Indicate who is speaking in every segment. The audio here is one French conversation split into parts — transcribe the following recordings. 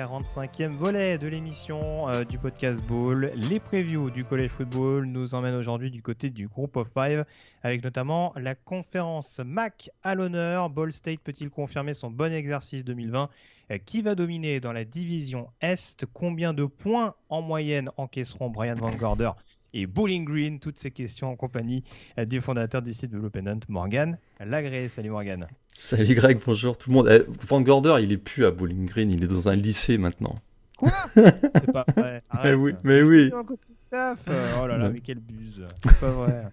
Speaker 1: 45e volet de l'émission euh, du podcast Ball. Les previews du College Football nous emmènent aujourd'hui du côté du groupe of five, avec notamment la conférence Mac à l'honneur. Ball State peut-il confirmer son bon exercice 2020 euh, Qui va dominer dans la division Est? Combien de points en moyenne encaisseront Brian Van Gorder et Bowling Green Toutes ces questions en compagnie euh, du fondateur du site Independent, Morgan Lagré. Salut Morgan.
Speaker 2: Salut Greg, bonjour tout le monde. Eh, Van Gorder, il est plus à Bowling Green, il est dans un lycée maintenant.
Speaker 1: Quoi? C'est pas vrai.
Speaker 2: Mais oui, mais
Speaker 1: staff. Euh, Oh là là,
Speaker 2: Non.
Speaker 1: mais quelle buse. C'est pas vrai.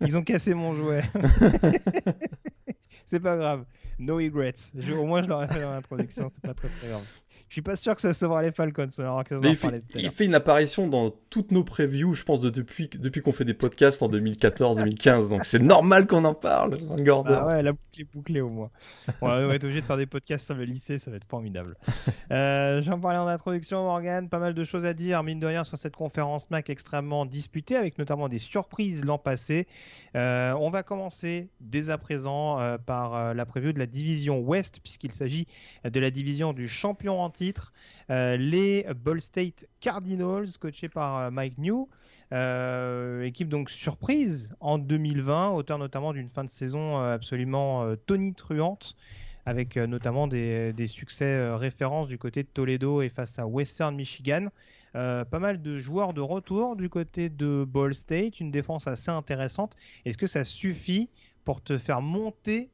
Speaker 1: Ils ont cassé mon jouet. c'est pas grave. No regrets. Je- au moins, je l'aurais fait dans l'introduction. C'est pas très très grave. Je suis pas sûr que ça sauvera les Falcons. alors que
Speaker 2: Mais il, fait, il fait une apparition dans toutes nos previews, je pense, de depuis, depuis qu'on fait des podcasts en 2014-2015. Donc c'est normal qu'on en parle, Gorder.
Speaker 1: Ah ouais, la boucle est bouclée au moins. On va être obligé de faire des podcasts sur le lycée, ça va être formidable. Euh, J'en parlais en introduction, Morgan, pas mal de choses à dire, mine de rien, sur cette conférence MAC extrêmement disputée, avec notamment des surprises l'an passé. Euh, on va commencer dès à présent euh, par la preview de la division Ouest, puisqu'il s'agit de la division du champion en titre, euh, les Ball State Cardinals, coachés par euh, Mike New. Euh, équipe donc surprise en 2020, auteur notamment d'une fin de saison absolument tonitruante, avec notamment des, succès références du côté de Toledo et face à Western Michigan. Pas mal de joueurs de retour du côté de Ball State, une défense assez intéressante. Est-ce que ça suffit pour te faire monter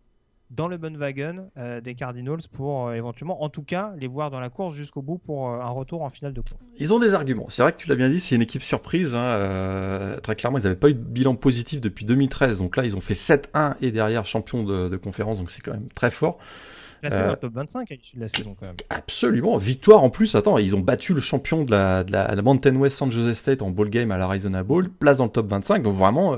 Speaker 1: dans le bandwagon euh, des Cardinals pour euh, éventuellement, en tout cas, les voir dans la course jusqu'au bout pour euh, un retour en finale de course
Speaker 2: Ils ont des arguments. C'est vrai que tu l'as bien dit, c'est une équipe surprise. hein, euh, très clairement, ils n'avaient pas eu de bilan positif depuis 2013. Donc là, ils ont fait 7-1 et derrière champion de, de conférence. Donc c'est quand même très fort.
Speaker 1: Là, c'est dans le top 25 à l'issue de la saison quand même.
Speaker 2: Absolument, victoire en plus. Attends, ils ont battu le champion de la, de la, la Mountain West San Jose State en ball game à l'Arizona Bowl, place dans le top 25. Donc vraiment,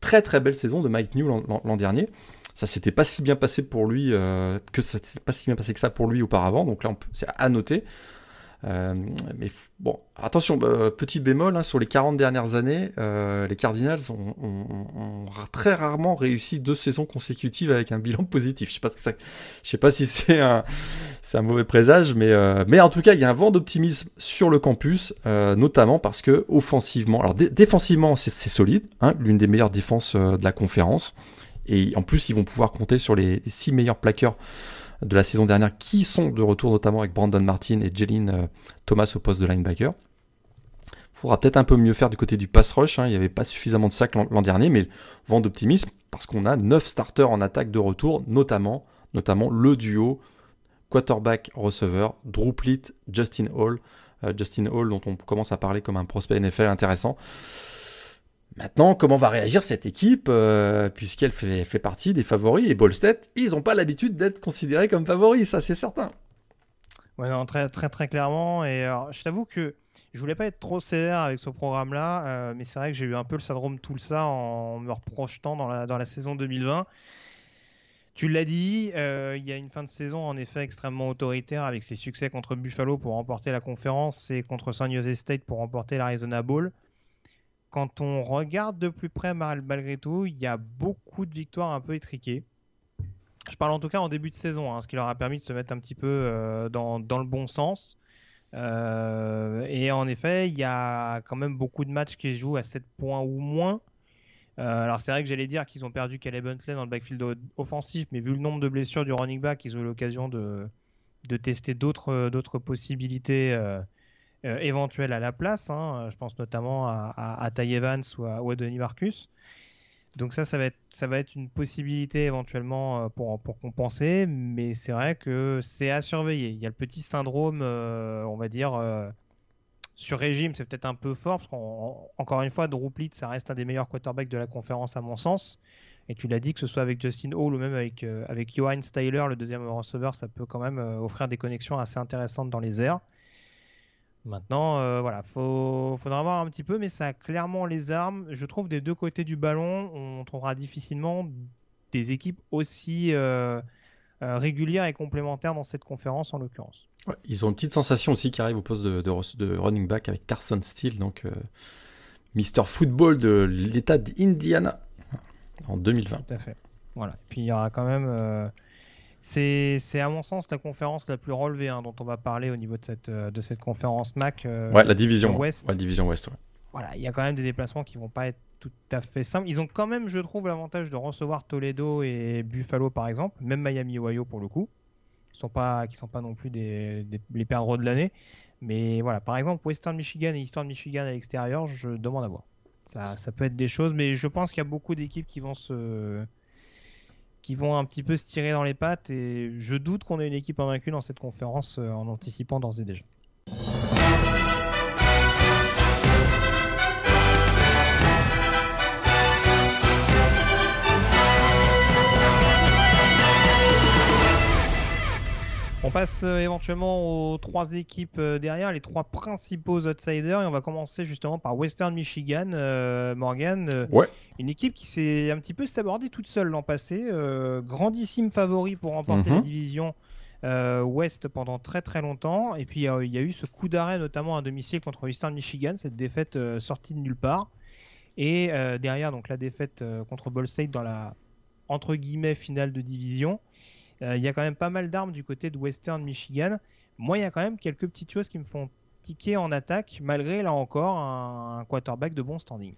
Speaker 2: très très belle saison de Mike New l'an dernier. Ça s'était pas si bien passé pour lui, euh, que ça s'était pas si bien passé que ça pour lui auparavant. Donc là, c'est à noter. Euh, mais bon, attention, euh, petit bémol, hein, sur les 40 dernières années, euh, les Cardinals ont, très rarement réussi deux saisons consécutives avec un bilan positif. Je sais sais pas si c'est un, mauvais présage, mais, mais en tout cas, il y a un vent d'optimisme sur le campus, notamment parce que offensivement, alors dé- défensivement, c'est solide, hein, l'une des meilleures défenses de la conférence, et en plus, ils vont pouvoir compter sur les, six meilleurs plaqueurs de la saison dernière qui sont de retour notamment avec Brandon Martin et Jalen euh, Thomas au poste de linebacker. Faudra peut-être un peu mieux faire du côté du pass rush. hein. Il n'y avait pas suffisamment de sacs l'an dernier, mais vent d'optimisme parce qu'on a 9 starters en attaque de retour, notamment, notamment le duo quarterback-receveur Drew Justin Hall. Euh, Justin Hall, dont on commence à parler comme un prospect NFL intéressant. Maintenant, comment va réagir cette équipe, euh, puisqu'elle fait, partie des favoris et State, ils n'ont pas l'habitude d'être considérés comme favoris, ça c'est certain.
Speaker 1: Ouais, très, très, clairement. Et je t'avoue que je voulais pas être trop sévère avec ce programme-là, euh, mais c'est vrai que j'ai eu un peu le syndrome Tulsa en me reprojetant dans la, dans la saison 2020. Tu l'as dit, euh, il y a une fin de saison en effet extrêmement autoritaire avec ses succès contre Buffalo pour remporter la conférence et contre San Jose State pour remporter l'Arizona Bowl. Quand on regarde de plus près mal- malgré tout, il y a beaucoup de victoires un peu étriquées. Je parle en tout cas en début de saison, hein, ce qui leur a permis de se mettre un petit peu euh, dans, dans le bon sens. Euh, et en effet, il y a quand même beaucoup de matchs qui se jouent à 7 points ou moins. Euh, alors c'est vrai que j'allais dire qu'ils ont perdu Caleb Huntley dans le backfield offensif, mais vu le nombre de blessures du running back, ils ont eu l'occasion de, de tester d'autres possibilités euh, euh, éventuelles à la place. hein. Je pense notamment à, à, à Evans ou à, ou Denis Marcus. Donc ça, ça va être, ça va être une possibilité éventuellement euh, pour, pour compenser, mais c'est vrai que c'est à surveiller. Il y a le petit syndrome, euh, on va dire, euh, sur régime, c'est peut-être un peu fort, parce qu'encore une fois, Drew ça reste un des meilleurs quarterbacks de la conférence à mon sens. Et tu l'as dit, que ce soit avec Justin Hall ou même avec, euh, avec Johan Styler, le deuxième receveur, ça peut quand même euh, offrir des connexions assez intéressantes dans les airs. Maintenant, euh, voilà, faut, faudra voir un petit peu, mais ça a clairement les armes. Je trouve des deux côtés du ballon, on trouvera difficilement des équipes aussi régulières et complémentaires dans cette conférence en l'occurrence.
Speaker 2: ils ont une petite sensation aussi qui arrive au poste de, de, running back avec Carson Steele, donc Mister Football de l'État d'Indiana en 2020.
Speaker 1: Tout à fait. Voilà. Et puis il y aura quand même. C'est, à mon sens la conférence la plus relevée hein, dont on va parler au niveau de cette, euh, de cette conférence MAC.
Speaker 2: Euh, ouais, la division Ouest. Ouais, division Ouest. Ouais.
Speaker 1: Voilà, il y a quand même des déplacements qui vont pas être tout à fait simples. Ils ont quand même, je trouve, l'avantage de recevoir Toledo et Buffalo par exemple, même Miami, Ohio pour le coup, qui sont pas, qui sont pas non plus des, les perdreaux de l'année. Mais voilà, par exemple, Western Michigan et Eastern Michigan à l'extérieur, je demande à voir. Ça, peut être des choses, mais je pense qu'il y a beaucoup d'équipes qui vont se qui vont un petit peu se tirer dans les pattes et je doute qu'on ait une équipe invaincue dans cette conférence euh, en anticipant d'ores et déjà. On passe euh, éventuellement aux trois équipes euh, derrière, les trois principaux outsiders, et on va commencer justement par Western Michigan, euh, Morgan.
Speaker 2: ouais.
Speaker 1: Une équipe qui s'est un petit peu sabordée toute seule l'an passé, grandissime favori pour remporter la mhm. division Ouest pendant très très longtemps, et puis il y a eu ce coup d'arrêt notamment à domicile contre Western Michigan, cette défaite sortie de nulle part, et derrière donc la défaite contre Ball State dans la entre guillemets finale de division. Euh, il y a quand même pas mal d'armes du côté de Western Michigan. Moi, il y a quand même quelques petites choses qui me font tiquer en attaque, malgré là encore un, quarterback de bon standing.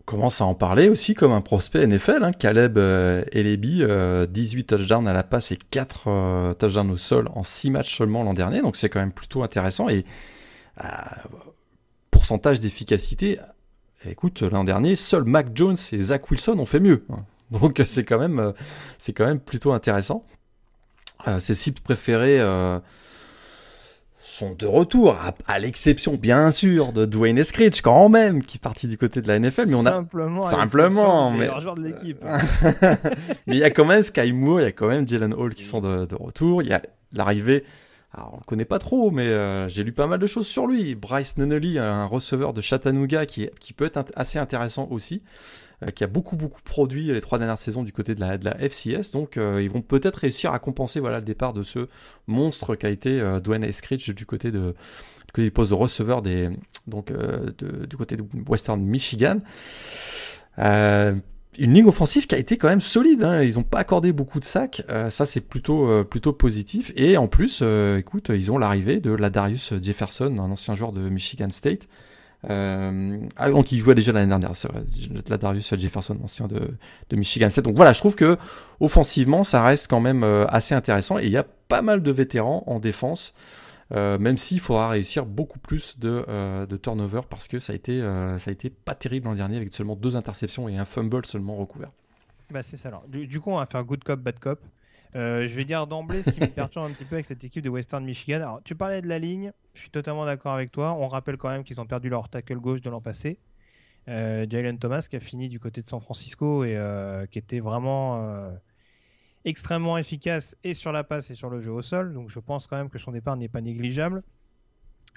Speaker 2: On commence à en parler aussi comme un prospect NFL. Hein. Caleb euh, Elebi, 18 euh, touchdowns à la passe et 4 touchdowns au sol en 6 matchs seulement l'an dernier. Donc c'est quand même plutôt intéressant. Et pourcentage d'efficacité, écoute, l'an dernier, seuls Mac Jones et Zach Wilson ont fait mieux. Hein. Donc c'est quand même euh, c'est quand même plutôt intéressant. Euh, ses cibles préférés euh, sont de retour, à, l'exception bien sûr de Dwayne Eskridge quand même, qui est parti du côté de la NFL, mais on a
Speaker 1: simplement,
Speaker 2: simplement,
Speaker 1: mais joueur de l'équipe.
Speaker 2: mais il y a quand même Sky Moore, il y a quand même Jalen Hall qui sont de, de retour, il y a l'arrivée alors, on le connaît pas trop, mais j'ai lu pas mal de choses sur lui. Bryce Nunnally, un receveur de Chattanooga qui, qui peut être assez intéressant aussi. Euh, qui a beaucoup beaucoup produit les trois dernières saisons du côté de la, de la FCS. Donc euh, ils vont peut-être réussir à compenser voilà, le départ de ce monstre qui a été euh, Dwayne Eskridge du côté de du côté du poste de receveur des, donc, du côté de Western Michigan. une ligne offensive qui a été quand même solide. Hein. Ils n'ont pas accordé beaucoup de sacs. ça, c'est plutôt, plutôt positif. Et en plus, écoute, ils ont l'arrivée de la Darius Jefferson, un ancien joueur de Michigan State, euh, ah, donc il jouait déjà l'année dernière, c'est vrai, Darius Jefferson, ancien de, Michigan State. Donc voilà, je trouve que offensivement, ça reste quand même euh, assez intéressant et il y a pas mal de vétérans en défense. Euh, même s'il faudra réussir beaucoup plus de, euh, turnover parce que ça a été euh, ça a été pas terrible l'an dernier avec seulement deux interceptions et un fumble seulement recouvert.
Speaker 1: Bah c'est ça du, coup on va faire good cop bad cop. Euh, je vais dire d'emblée ce qui me perturbe un petit peu avec cette équipe de Western Michigan. Alors, tu parlais de la ligne, je suis totalement d'accord avec toi. On rappelle quand même qu'ils ont perdu leur tackle gauche de l'an passé. Euh, Jalen Thomas qui a fini du côté de San Francisco et euh, qui était vraiment extrêmement efficace et sur la passe et sur le jeu au sol. Donc je pense quand même que son départ n'est pas négligeable.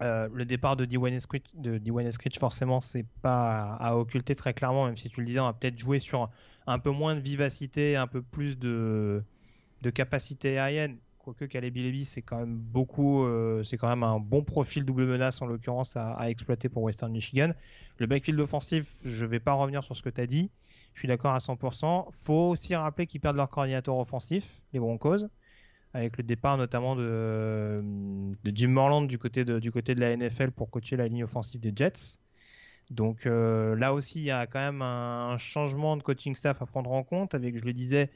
Speaker 1: le départ de Dwayne Eskridge, de forcément, c'est pas à, occulter très clairement, même si tu le disais, on va peut-être jouer sur un peu moins de vivacité, un peu plus de, de capacité aérienne, quoique Caleb Levy c'est quand même beaucoup, euh, c'est quand même un bon profil double menace en l'occurrence à, exploiter pour Western Michigan. Le backfield offensif, je vais pas revenir sur ce que tu as dit, je suis d'accord à 100%. Faut aussi rappeler qu'ils perdent leur coordinateur offensif, les Broncos, avec le départ notamment de, Jim Morland du côté de, du la NFL pour coacher la ligne offensive des Jets. Donc euh, là aussi, il y a quand même un changement de coaching staff à prendre en compte, avec, je le disais,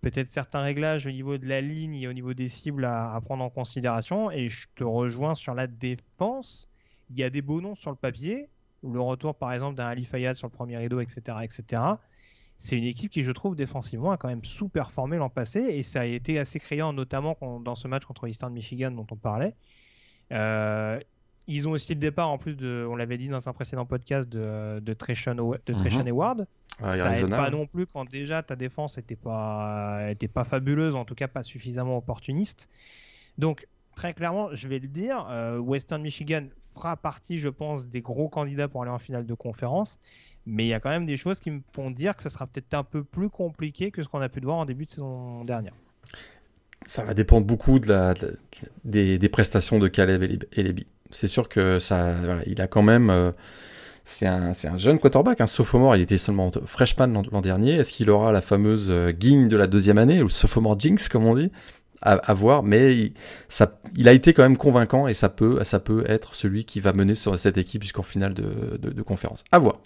Speaker 1: peut-être certains réglages au niveau de la ligne et au niveau des cibles à, prendre en considération. Et je te rejoins sur la défense. Il y a des beaux noms sur le papier. Le retour, par exemple, d'un Ali Fayad sur le premier rideau, etc. etc. C'est une équipe qui, je trouve, défensivement, a quand même sous-performé l'an passé. Et ça a été assez criant, notamment dans ce match contre Eastern Michigan dont on parlait. Euh, Ils ont aussi le départ, en plus, de, on l'avait dit dans un précédent podcast, de, de Treshan de
Speaker 2: Mhm.
Speaker 1: Hayward. Ça aide pas non plus quand déjà ta défense était pas, était pas fabuleuse, en tout cas pas suffisamment opportuniste. Donc, très clairement, je vais le dire, euh, Western Michigan fera partie, je pense, des gros candidats pour aller en finale de conférence. Mais il y a quand même des choses qui me font dire que ça sera peut-être un peu plus compliqué que ce qu'on a pu voir en début de saison dernière.
Speaker 2: Ça va dépendre beaucoup de la, de la- des, des prestations de Caleb Eleb- Elebi. C'est sûr que ça, voilà, il a quand même. euh, c'est un, jeune quarterback, un sophomore. Il était seulement freshman l'an dernier. Est-ce qu'il aura la fameuse euh, guigne de la deuxième année, ou sophomore jinx, comme on dit? À, à voir, mais il, ça, il a été quand même convaincant et ça peut, ça peut être celui qui va mener sur cette équipe jusqu'en finale de, de, de conférence. À voir.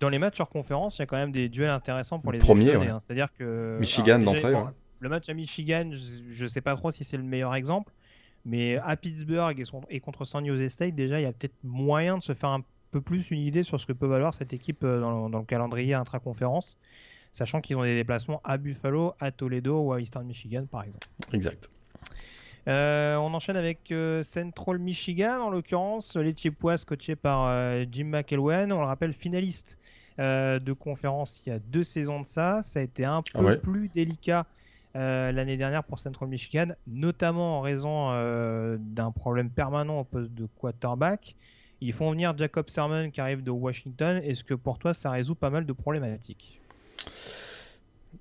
Speaker 1: Dans les matchs hors conférence, il y a quand même des duels intéressants pour les
Speaker 2: Premier,
Speaker 1: échelonnés,
Speaker 2: ouais.
Speaker 1: hein. C'est-à-dire que
Speaker 2: Michigan d'entrée, ouais.
Speaker 1: Le match à Michigan, je ne sais pas trop si c'est le meilleur exemple, mais à Pittsburgh et, son- et contre San Jose State, déjà, il y a peut-être moyen de se faire un peu plus une idée sur ce que peut valoir cette équipe euh, dans, le- dans le calendrier intra-conférence, sachant qu'ils ont des déplacements à Buffalo, à Toledo ou à Eastern Michigan, par exemple.
Speaker 2: Exact.
Speaker 1: Euh, on enchaîne avec euh, Central Michigan, en l'occurrence, les Chippewas coachés par euh, Jim McElwain. On le rappelle, finaliste de conférence il y a deux saisons de ça. Ça a été un peu
Speaker 2: Ah ouais.
Speaker 1: plus délicat l'année dernière pour Central Michigan, notamment en raison d'un problème permanent au poste de quarterback. Ils font venir Jacob Sermon qui arrive de Washington. Est-ce que pour toi, ça résout pas mal de problématiques?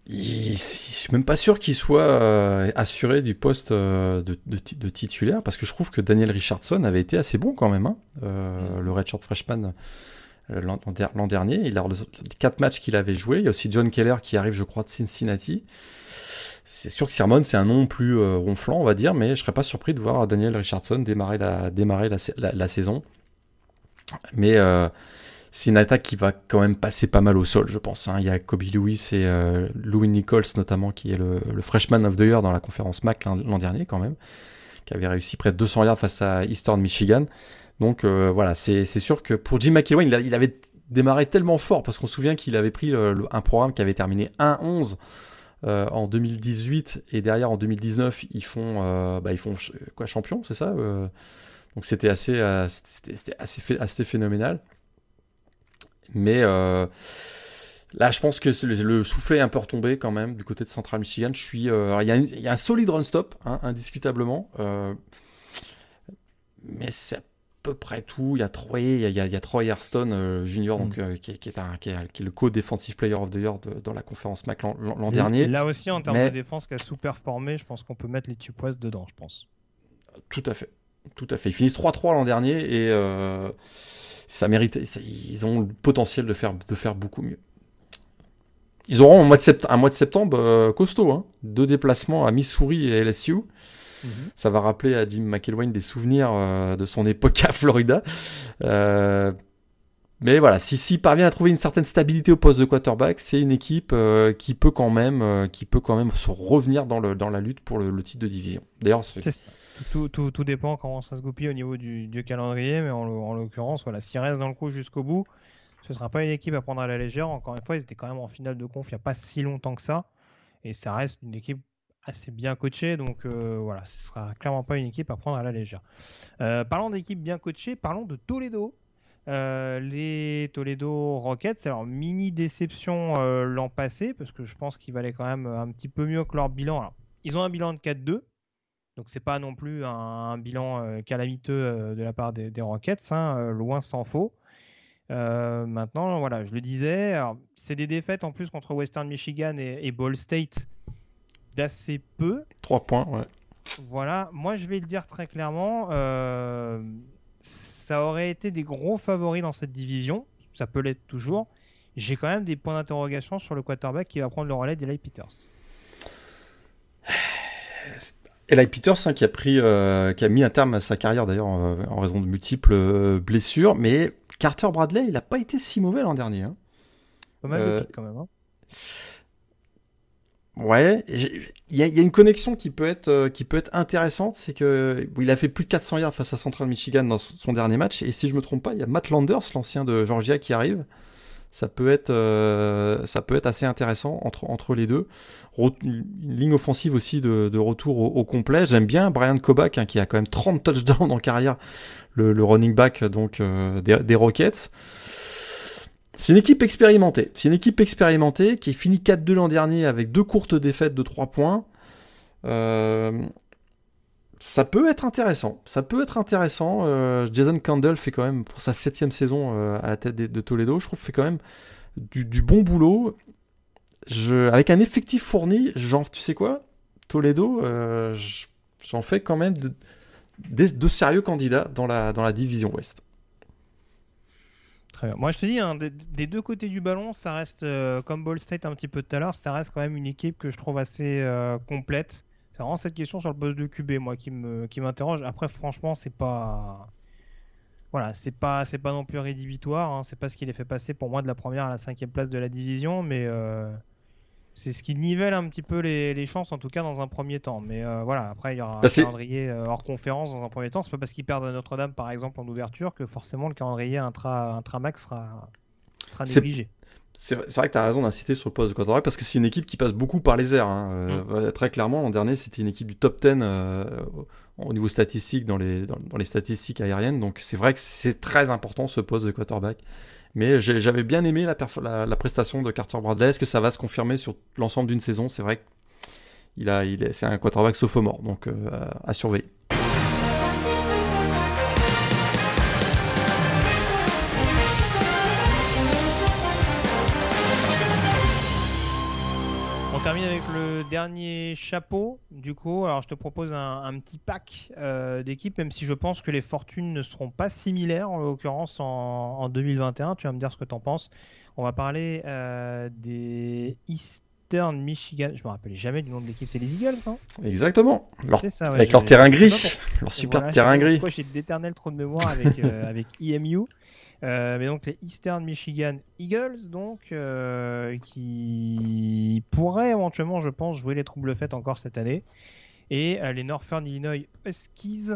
Speaker 2: Il- je suis même pas sûr qu'il soit euh, assuré du poste euh, de, de ti- de titulaire parce que je trouve que Daniel Richardson avait été assez bon quand même. hein. Euh, Le redshirt freshman l'an l'an der- l'an dernier, il a les quatre matchs qu'il avait joué. Il y a aussi John Keller qui arrive, je crois, de Cincinnati. C'est sûr que Sermon, c'est un nom plus ronflant, on va dire, mais je serais pas surpris de voir Daniel Richardson démarrer la, démarrer la, sa- la- la saison. Mais euh, c'est une attaque qui va quand même passer pas mal au sol, je pense. hein. Il y a Kobe Lewis et euh, Louis Nichols notamment, qui est le, freshman of the year dans la conférence MAC l'an dernier quand même, qui avait réussi près de 200 yards face à Eastern Michigan. Donc euh, voilà, c'est sûr que pour Jim McElwain, il, avait démarré tellement fort parce qu'on se souvient qu'il avait pris un programme qui avait terminé 1-11 euh, en 2018 et derrière en 2019 ils font bah, ils font quoi champion, c'est ça Donc c'était assez euh, c'était assez assez phénoménal. Mais euh, là, je pense que le, le soufflet est un peu retombé quand même du côté de Central Michigan. Je suis, euh, il y, a y un solide run stop, hein, indiscutablement. mais c'est à peu près tout. Il y a Troy, il y a, y Troy Airstone euh, Junior, donc, qui, est, qui est un- qui est- qui est le co-defensive player of the year de- dans la conférence MAC l'an- dernier.
Speaker 1: Là aussi, en termes
Speaker 2: Mais-
Speaker 1: de défense qui a sous-performé, je pense qu'on peut mettre les Chippewas dedans, je pense.
Speaker 2: Tout à fait. Tout à fait. Ils finissent 3-3 l'an dernier et euh, ça mérite. ça- ils ont le potentiel de faire, de faire beaucoup mieux. Ils auront un mois de septembre, un mois de septembre euh, costaud. Hein. Deux déplacements à Missouri et LSU. Ça va rappeler à Jim McElwain des souvenirs euh, de son époque à Florida. Mais voilà, si s'il parvient à trouver une certaine stabilité au poste de quarterback, c'est une équipe euh, qui peut quand même, euh, qui peut quand même se revenir dans, le, dans la lutte pour le, titre de division. D'ailleurs.
Speaker 1: Tout, tout, tout dépend comment ça se goupille au niveau du, calendrier, mais en, l'o- en l'occurrence, voilà, s'ils restent dans le coup jusqu'au bout, ce sera pas une équipe à prendre à la légère. Encore une fois, ils étaient quand même en finale de conf il n'y a pas si longtemps que ça, et ça reste une équipe assez bien coachée, donc euh, voilà, ce sera clairement pas une équipe à prendre à la légère. Parlons d'équipe bien coachée, parlons de Toledo. Euh, les Toledo Rockets, alors mini déception euh, l'an passé, parce que je pense qu'ils valaient quand même un petit peu mieux que leur bilan. Alors, ils ont un bilan de 4-2, donc c'est pas non plus un, un bilan euh, calamiteux de la part des, des Rockets, hein, loin s'en faut. Maintenant, voilà, je le disais, c'est des défaites en plus contre Western Michigan et, et Ball State d'assez peu.
Speaker 2: 3 points, ouais.
Speaker 1: Voilà, moi je vais le dire très clairement, ça aurait été des gros favoris dans cette division, ça peut l'être toujours. J'ai quand même des points d'interrogation sur le quarterback qui va prendre le relais d'Eli Peters.
Speaker 2: Eli Peters, hein, qui a pris, euh, qui a mis un terme à sa carrière d'ailleurs en, en raison de multiples euh, blessures, mais Carter Bradley, il n'a pas été si mauvais l'an dernier. hein.
Speaker 1: Pas mal
Speaker 2: Euh,
Speaker 1: de quand même. hein.
Speaker 2: Ouais, il y, a- une connexion qui peut être, euh, qui peut être intéressante, c'est que il a fait plus de 400 yards face à Central Michigan dans son dernier match, et si je me trompe pas, il y a Matt Landers, l'ancien de Georgia, qui arrive. ça peut être, ça peut être assez intéressant entre, entre les deux. une ligne offensive aussi de, retour au, complet. J'aime bien Brian Kobach, hein, qui a quand même 30 touchdowns en carrière, le, running back donc des, des Rockets. C'est une équipe expérimentée. C'est une équipe expérimentée qui est finie 4-2 l'an dernier avec deux courtes défaites de 3 points. Euh, ça peut être intéressant. Ça peut être intéressant. Euh, Jason Candle fait quand même, pour sa septième saison euh, à la tête de, Toledo, je trouve fait quand même du, bon boulot. Avec un effectif fourni, genre, tu sais quoi? Toledo, j'en fais quand même de, de, sérieux candidats dans la, dans la division Ouest.
Speaker 1: Moi, je te dis, hein, des, deux côtés du ballon, ça reste, euh, comme Ball State un petit peu tout à l'heure, ça reste quand même une équipe que je trouve assez euh, complète. C'est vraiment cette question sur le poste de QB, moi, qui me qui m'interroge. Après, franchement, c'est pas. Voilà, c'est pas, c'est pas non plus rédhibitoire. Hein. C'est pas ce qui les fait passer pour moi de la première à la cinquième place de la division, mais. Euh, c'est ce qui nivelle un petit peu les, chances, en tout cas dans un premier temps. Mais euh, voilà, après il y aura bah, un calendrier euh, hors conférence dans un premier temps. C'est pas parce qu'ils perdent à Notre-Dame, par exemple, en ouverture, que forcément le calendrier intra, intramax sera, sera négligé.
Speaker 2: C'est vrai que tu as raison d'inciter sur le poste de quarterback parce que c'est une équipe qui passe beaucoup par les airs. Hein. Euh, mm. Très clairement, l'an dernier, c'était une équipe du top 10 au niveau statistique dans les, dans les statistiques aériennes. Donc c'est vrai que c'est très important ce poste de quarterback. Mais j'avais bien aimé la, prestation de Carter Bradley. Est-ce que ça va se confirmer sur l'ensemble d'une saison? C'est vrai que il a, c'est un quarterback sophomore, donc euh, à surveiller.
Speaker 1: Termine avec le dernier chapeau. Du coup, alors je te propose un, petit pack euh, d'équipes, même si je pense que les fortunes ne seront pas similaires, en l'occurrence en, 2021. Tu vas me dire ce que tu en penses. On va parler euh, des Eastern Michigan. Je me rappelle jamais du nom de l'équipe, c'est les Eagles, non?
Speaker 2: Exactement. avec leur terrain gris, leur super terrain gris.
Speaker 1: J'ai d'éternel trop de mémoire avec, euh, avec EMU. Euh, mais donc les Eastern Michigan Eagles, donc euh, qui pourraient éventuellement, je pense, jouer les troubles faites encore cette année, et euh, les Northern Illinois Huskies.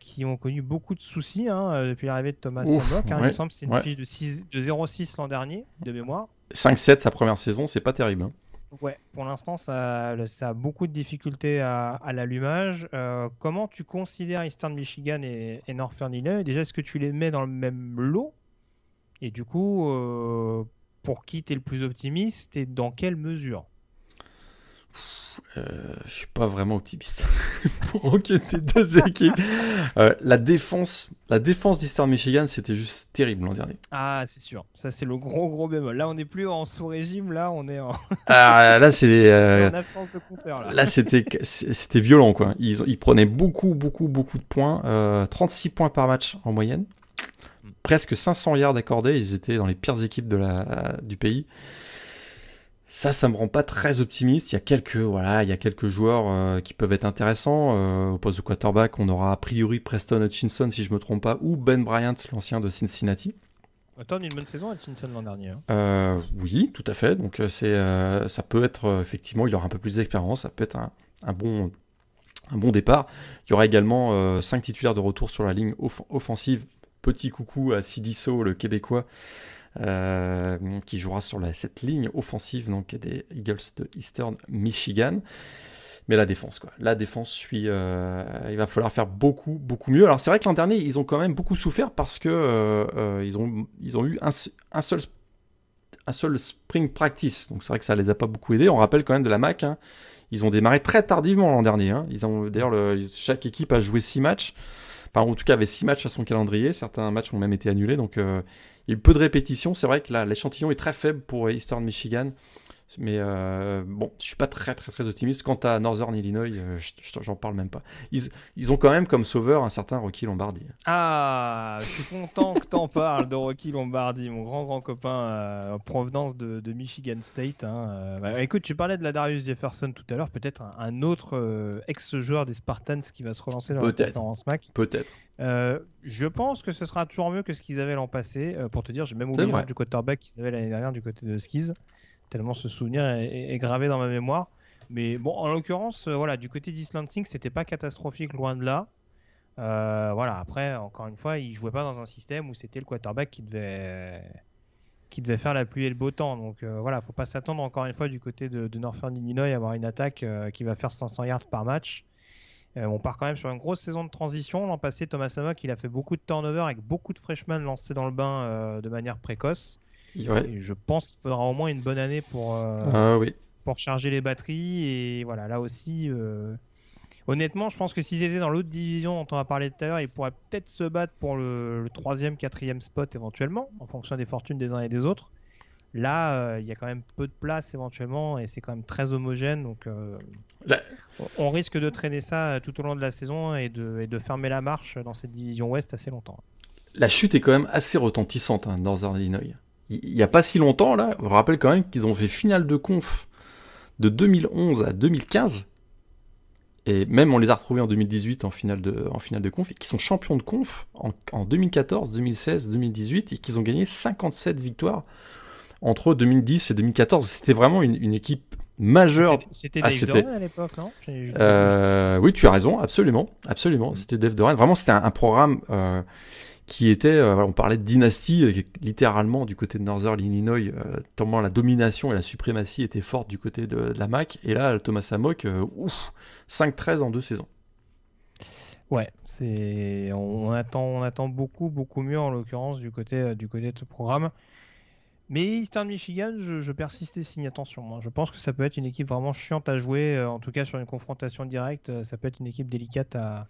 Speaker 1: qui ont connu beaucoup de soucis hein, depuis l'arrivée de Thomas Sandok. Hein, il me semble que c'est une fiche de, 6, de 0-6 l'an dernier, de mémoire.
Speaker 2: 5-7 sa première saison, c'est pas terrible. Hein.
Speaker 1: Ouais, pour l'instant, ça, ça, a beaucoup de difficultés à, l'allumage. Euh, comment tu considères Eastern Michigan et, Northern Illinois? Déjà, est-ce que tu les mets dans le même lot? Et du coup, euh, pour qui tu es le plus optimiste et dans quelle mesure?
Speaker 2: Euh, je suis pas vraiment optimiste pour des deux équipes. Euh, la défense, la défense d'Eastern Michigan, c'était juste terrible l'an dernier.
Speaker 1: Ah, c'est sûr. Ça, c'est le gros gros bémol. Là, on n'est plus en sous-régime. Là, on est en.
Speaker 2: ah, là, c'est. Euh... en absence de compteur. Là, là c'était c'était violent quoi. Ils, ils prenaient beaucoup beaucoup beaucoup de points. Euh, 36 points par match en moyenne. Presque 500 yards accordés. Ils étaient dans les pires équipes de la du pays. Ça, ça me rend pas très optimiste. Il y a quelques, voilà, il y a quelques joueurs euh, qui peuvent être intéressants. Euh, au poste de quarterback, on aura a priori Preston Hutchinson, si je me trompe pas, ou Ben Bryant, l'ancien de Cincinnati.
Speaker 1: Attends, une bonne saison Hutchinson l'an dernier. Hein.
Speaker 2: Euh, oui, tout à fait. Donc c'est, ça peut être effectivement, il aura un peu plus d'expérience. Ça peut être un, bon, un bon départ. Il y aura également cinq titulaires de retour sur la ligne offensive. Petit coucou à Sidiso, le Québécois. Euh, qui jouera sur cette ligne offensive donc, des Eagles de Eastern Michigan. Mais la défense, quoi. La défense, je suis, euh, il va falloir faire beaucoup, beaucoup mieux. Alors c'est vrai que l'an dernier, ils ont quand même beaucoup souffert parce que euh, ils, ont, ils ont eu un, seul, un seul spring practice. Donc c'est vrai que ça les a pas beaucoup aidés. On rappelle quand même de la MAC. Hein. Ils ont démarré très tardivement l'an dernier. Hein. Ils ont d'ailleurs chaque équipe a joué six matchs. Enfin, en tout cas, avait six matchs à son calendrier. Certains matchs ont même été annulés. Donc, il y a eu peu de répétitions. C'est vrai que l'échantillon est très faible pour Eastern Michigan. Mais euh, bon, je suis pas très très très optimiste. Quant à Northern Illinois, euh, j'en parle même pas. Ils, ils, ont quand même comme sauveur un certain Rocky Lombardi.
Speaker 1: Ah, je suis content que t'en parles de Rocky Lombardi, mon grand grand copain euh, en provenance de, de, Michigan State. Hein. Bah, écoute, tu parlais de la Darius Jefferson tout à l'heure, peut-être un, autre ex-joueur des Spartans qui va se relancer dans la conférence MAC.
Speaker 2: Peut-être.
Speaker 1: je pense que ce sera toujours mieux que ce qu'ils avaient l'an passé. pour te dire, j'ai même oublié du quarterback qu'ils avaient l'année dernière du côté de Skis tellement ce souvenir est, gravé dans ma mémoire. Mais bon, en l'occurrence, euh, voilà, du côté d'Islancing, c'était pas catastrophique, loin de là. Euh, voilà, après, encore une fois, il jouait pas dans un système où c'était le quarterback qui devait, qui devait faire la pluie et le beau temps. Donc euh, voilà, faut pas s'attendre encore une fois du côté de, Northern Illinois à avoir une attaque qui va faire 500 yards par match. On part quand même sur une grosse saison de transition. L'an passé, Thomas Amok, il a fait beaucoup de turnover avec beaucoup de freshmen lancés dans le bain de manière précoce.
Speaker 2: Ouais.
Speaker 1: Et je pense qu'il faudra au moins une bonne année pour, euh,
Speaker 2: Ah oui.
Speaker 1: pour charger les batteries. Et voilà, là aussi, euh, honnêtement, je pense que s'ils étaient dans l'autre division dont on a parlé tout à l'heure, ils pourraient peut-être se battre pour le, troisième, quatrième spot éventuellement, en fonction des fortunes des uns et des autres. Là, euh, il y a quand même peu de place éventuellement et c'est quand même très homogène. Donc,
Speaker 2: Là-
Speaker 1: on risque de traîner ça tout au long de la saison et de, et de fermer la marche dans cette division Ouest assez longtemps.
Speaker 2: La chute est quand même assez retentissante, hein, Northern Illinois. Il il y a pas si longtemps, là, je vous rappelle quand même qu'ils ont fait finale de conf de 2011 à 2015. Et même on les a retrouvés en 2018 en finale de, en finale de conf, et qui sont champions de conf en, en 2014, 2016, 2018, et qu'ils ont gagné 57 victoires entre 2010 et 2014. C'était vraiment une, une équipe majeure.
Speaker 1: C'était
Speaker 2: Ah,
Speaker 1: Dave à l'époque, non j'ai-
Speaker 2: Euh, oui, tu as raison, absolument, absolument. C'était Dave Doran. Vraiment, c'était un, un programme euh, qui était, euh, on parlait de dynastie, euh, littéralement du côté de Northern Illinois, euh, tellement la domination et la suprématie étaient fortes du côté de, la MAC. Et là, Thomas Amok, ouf, 5-13 en deux saisons.
Speaker 1: Ouais, c'est on, attend on attend beaucoup beaucoup mieux en l'occurrence du côté du côté de ce programme. Mais Eastern Michigan, je, persiste et signe attention. moi. Je pense que ça peut être une équipe vraiment chiante à jouer, en tout cas sur une confrontation directe, ça peut être une équipe délicate à,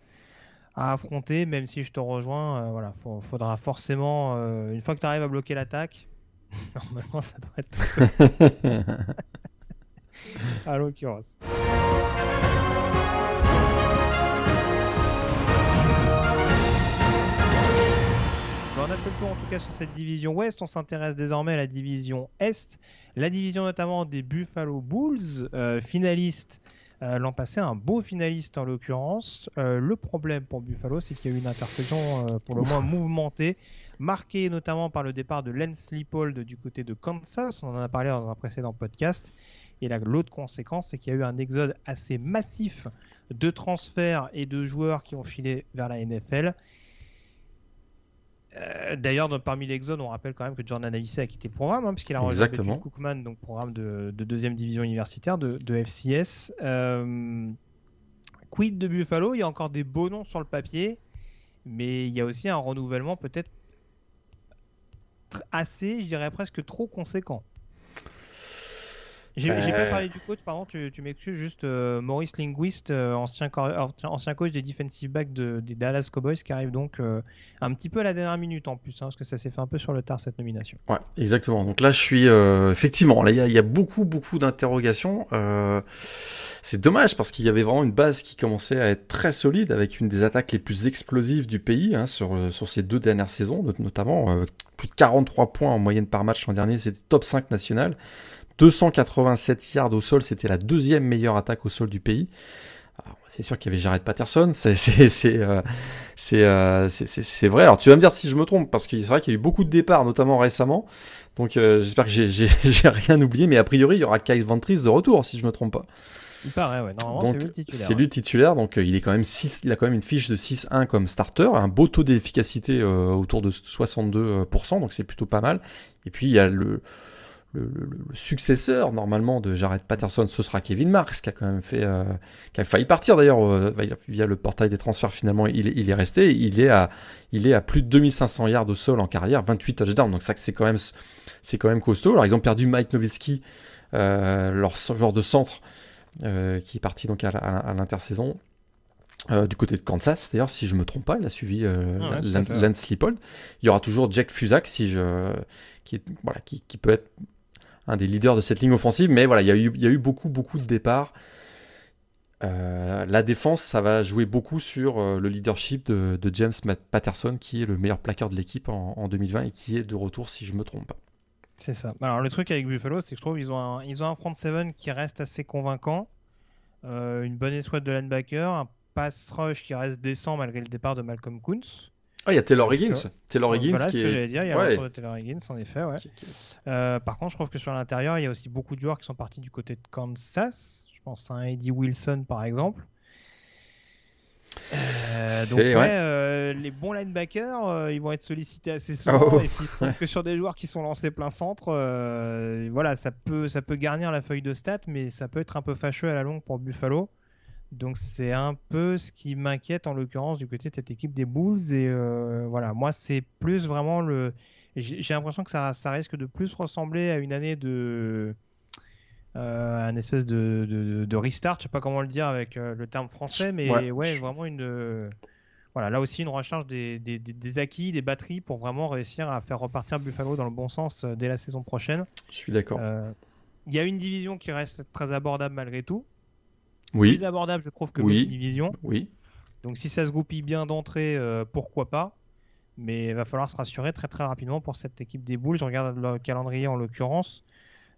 Speaker 1: à affronter, même si je te rejoins. euh, voilà, faut- faudra forcément euh, une fois que tu arrives à bloquer l'attaque, normalement ça devrait être à l'occurrence. Bon, on a fait le tour en tout cas sur cette division ouest. On s'intéresse désormais à la division est. La division notamment des Buffalo Bulls, euh, finalistes euh, l'an passé, un beau finaliste en l'occurrence. Euh, le problème pour Buffalo, c'est qu'il y a eu une intersaison euh, pour le moins mouvementée, marquée notamment par le départ de Lance Leipold du côté de Kansas. On en a parlé dans un précédent podcast. Et l'autre conséquence, c'est qu'il y a eu un exode assez massif de transferts et de joueurs qui ont filé vers la NFL. Euh, D'ailleurs, parmi l'exode, on rappelle quand même que Jordan Alice a quitté le programme, hein, puisqu'il a rejoint Cookman, donc programme de, de deuxième division universitaire de, de FCS. Euh, quid de Buffalo? Il y a encore des beaux noms sur le papier, mais il y a aussi un renouvellement peut-être tr- assez, je dirais presque trop conséquent. J'ai pas
Speaker 2: Euh.
Speaker 1: parlé du coach, pardon, tu, tu m'excuses, juste euh, Maurice Linguist, euh, ancien, ancien coach des defensive backs de- des Dallas Cowboys, qui arrive donc un petit peu à la dernière minute en plus, hein, parce que ça s'est fait un peu sur le tard cette nomination.
Speaker 2: Ouais, exactement. Donc là, je suis effectivement là, il y, a- il y a beaucoup, beaucoup d'interrogations. C'est dommage parce qu'il y avait vraiment une base qui commençait à être très solide avec une des attaques les plus explosives du pays hein, sur sur ces deux dernières saisons, not- notamment plus de 43 points en moyenne par match l'an dernier. C'était top 5 national. 287 yards au sol, c'était la deuxième meilleure attaque au sol du pays. C'est sûr qu'il y avait Jared Patterson, c'est c'est c'est euh, c'est euh, c'est- vrai. Alors tu vas me dire si je me trompe parce que c'est vrai qu'il y a eu beaucoup de départs, notamment récemment. Donc euh, j'espère que j'ai rien oublié, mais a priori il y aura Kyle Ventris de retour si je me trompe pas.
Speaker 1: Il paraît, ouais, normalement c'est lui le titulaire.
Speaker 2: c'est lui le titulaire, donc euh, il est quand même 6, il a quand même une fiche de 6-1 comme starter, un beau taux d'efficacité autour de 62%, donc c'est plutôt pas mal. Et puis il y a le le, le- le successeur normalement de Jared Patterson, ce sera Kevin Marks qui a quand même fait, euh, qui a failli partir d'ailleurs euh, via le portail des transferts. Finalement, il est, il est resté. Il est à, il est à plus de 2500 yards au sol en carrière, 28 touchdowns. Donc ça, c'est quand même, c'est quand même costaud. Alors ils ont perdu Mike Nowitzki, euh, leur genre de centre, qui est parti donc à, l'intersaison. Euh, du côté de Kansas, d'ailleurs, si je me trompe pas, il a suivi euh,
Speaker 1: Ah ouais.
Speaker 2: Lance Leipold. Il y aura toujours Jack Fusak, si je, qui, voilà, qui, qui peut être un des leaders de cette ligne offensive, mais voilà, il y a eu, beaucoup, beaucoup de départs. Euh, la défense, ça va jouer beaucoup sur euh, le leadership de, James Patterson, qui est le meilleur plaqueur de l'équipe en, en 2020 et qui est de retour, si je me trompe pas.
Speaker 1: C'est ça. Alors le truc avec Buffalo, c'est que je trouve qu'ils ont un, ont un front seven qui reste assez convaincant, Euh, une bonne escouade de linebacker, un pass rush qui reste décent malgré le départ de Malcolm Kuntz.
Speaker 2: Ah, il y a Taylor Higgins. Taylor Higgins
Speaker 1: voilà
Speaker 2: qui
Speaker 1: ce que
Speaker 2: est.
Speaker 1: j'allais dire, il y a
Speaker 2: Ouais.
Speaker 1: de Taylor Higgins en effet. Ouais. Euh, par contre, je trouve que sur l'intérieur, il y a aussi beaucoup de joueurs qui sont partis du côté de Kansas. Je pense à un Eddie Wilson par exemple. Euh, donc ouais, les bons linebackers, ils vont être sollicités assez souvent. Oh. Et s'ils que sur des joueurs qui sont lancés plein centre, voilà, ça peut, ça peut garnir la feuille de stats, mais ça peut être un peu fâcheux à la longue pour Buffalo. Donc c'est un peu ce qui m'inquiète en l'occurrence du côté de cette équipe des Bulls. Et voilà, moi c'est plus vraiment le. J'ai l'impression que ça, ça, risque de plus ressembler à une année de. Euh, un espèce de, de, restart, je sais pas comment le dire avec euh, le terme français, mais ouais, vraiment une. voilà, là aussi une recharge des, des, des, acquis, des batteries pour vraiment réussir à faire repartir Buffalo dans le bon sens euh, dès la saison prochaine.
Speaker 2: Je suis d'accord.
Speaker 1: Il y a une division qui reste très abordable malgré tout.
Speaker 2: Oui.
Speaker 1: Plus abordable, je trouve, que oui. division.
Speaker 2: Oui.
Speaker 1: Donc si ça se goupille bien d'entrée, pourquoi pas mais il va falloir se rassurer très très rapidement pour cette équipe des Bulls. Je regarde le calendrier en l'occurrence.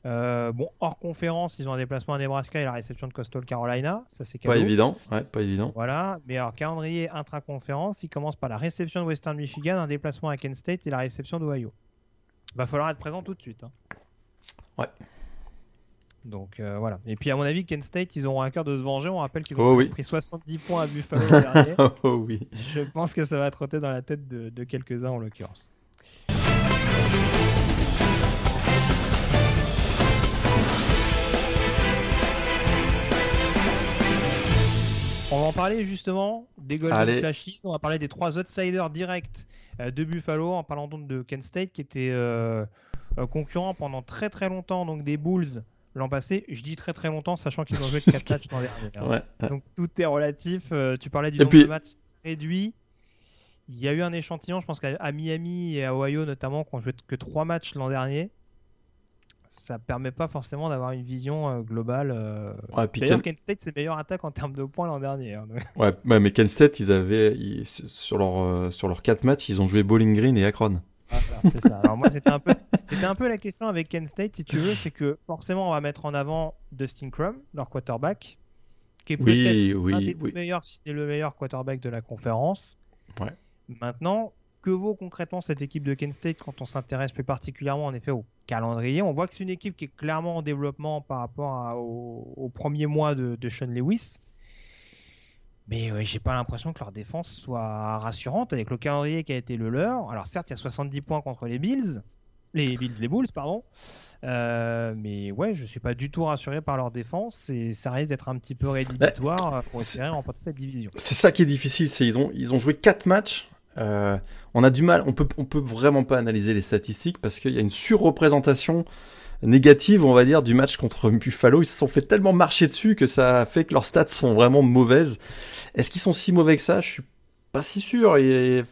Speaker 1: Euh, bon, hors conférence, ils ont un déplacement à Nebraska et la réception de Coastal Carolina. Ça, c'est
Speaker 2: pas évident. Ouais, pas évident.
Speaker 1: Voilà. Mais alors, calendrier intra-conférence, il commence par la réception de Western Michigan, un déplacement à Kent State et la réception d'Ohio. Va falloir être présent tout de suite. Hein.
Speaker 2: Ouais.
Speaker 1: Donc euh, voilà. Et puis à mon avis, Kent State, ils auront un cœur de se venger. On rappelle qu'ils ont oh pris 70 points à Buffalo dernier.
Speaker 2: oh oui.
Speaker 1: Je pense que ça va trotter dans la tête de, quelques-uns en l'occurrence. On va en parler justement des Golden Flashes. On va parler des trois outsiders directs euh, de Buffalo en parlant donc de Kent State qui était euh, concurrent pendant très très longtemps donc des Bulls l'an passé. Je dis très très longtemps, sachant qu'ils ont joué 4 matchs l'an dernier. Hein. Donc tout est relatif. Euh, tu parlais du nombre de matchs réduit. Il y a eu un échantillon, je pense qu'à Miami et à Ohio notamment, qui ont joué que 3 matchs l'an dernier. Ça permet pas forcément d'avoir une vision euh, globale. Euh. D'ailleurs, Kent State, c'est meilleure attaque en termes de points l'an dernier. Hein,
Speaker 2: ouais, mais Kent State, ils avaient, sur, leur, sur leurs 4 matchs, ils ont joué Bowling Green et Akron
Speaker 1: c'est ça. Alors moi, c'était un peu, un peu la question avec Kent State, si tu veux, c'est que forcément, on va mettre en avant Dustin Crum, leur quarterback, qui est peut-être un des meilleurs, si c'est le meilleur quarterback de la conférence.
Speaker 2: Ouais.
Speaker 1: Maintenant, que vaut concrètement cette équipe de Kent State quand on s'intéresse plus particulièrement en effet au calendrier? On voit que c'est une équipe qui est clairement en développement par rapport au, premier mois de, de Sean Lewis. Mais j'ai pas l'impression que leur défense soit rassurante avec le calendrier qui a été le leur. Alors certes, il y a 70 points contre les Bills, les Bills, les Bulls, pardon. Euh, mais ouais, je suis pas du tout rassuré par leur défense et ça risque d'être un petit peu rédhibitoire bah, pour espérer remporter cette division.
Speaker 2: C'est ça qui est difficile, c'est ils ont ils ont joué 4 matchs. Euh, on a du mal, on peut peut vraiment pas analyser les statistiques parce qu'il y a une surreprésentation négative, on va dire, du match contre Buffalo. Ils se sont fait tellement marcher dessus que ça fait que leurs stats sont vraiment mauvaises. Est-ce qu'ils sont si mauvais que ça? Je suis pas si sûr. Il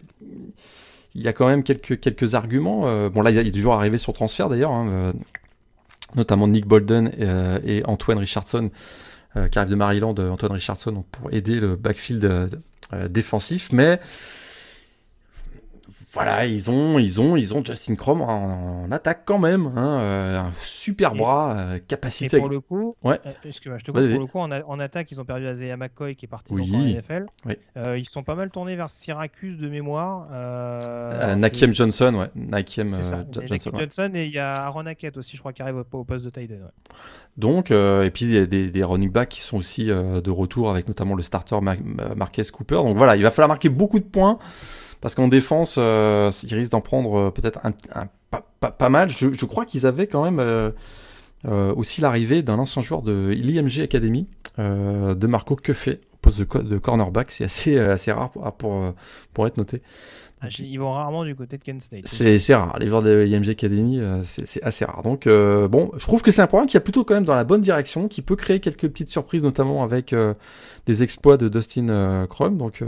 Speaker 2: y a quand même quelques, arguments. Euh, bon, là, il y a des joueurs arrivés sur transfert d'ailleurs, hein, euh, notamment Nick Bolden et, Antoine Richardson, qui arrivent de Maryland, Antoine Richardson, pour aider le backfield défensif. Mais voilà, ils ont, ils ont, ils ont Justin Crom en, attaque quand même, hein, euh, un super bras, euh, capacité.
Speaker 1: Et pour le coup,
Speaker 2: ouais.
Speaker 1: Euh, excuse-moi, je te coupe, pour le coup, en, attaque, ils ont perdu Isaiah McCoy qui est parti oui. dans NFL.
Speaker 2: Oui.
Speaker 1: ils sont pas mal tournés vers Syracuse de mémoire.
Speaker 2: Nakiem Johnson, ouais, Nakiem
Speaker 1: Johnson. Johnson et il y a Aaron Hackett aussi, je crois, qui arrive au, poste de Titan. Ouais.
Speaker 2: Donc, et puis il y a des, des, running backs qui sont aussi de retour avec notamment le starter Marquez Cooper. Donc voilà, il va falloir marquer beaucoup de points. Parce qu'en défense, euh, ils risquent d'en prendre euh, peut-être pas, mal. Je, crois qu'ils avaient quand même euh, aussi l'arrivée d'un ancien joueur de l'IMG Academy, de Marco Quefet, au poste de, de cornerback. C'est assez, assez rare pour, pour, pour être noté.
Speaker 1: Ah, ils vont rarement du côté de Kent State.
Speaker 2: C'est rare. Les joueurs de IMG Academy, euh, c'est assez rare. Donc, euh, bon, je trouve que c'est un programme qui a plutôt quand même dans la bonne direction, qui peut créer quelques petites surprises, notamment avec euh, des exploits de Dustin Crum. Donc,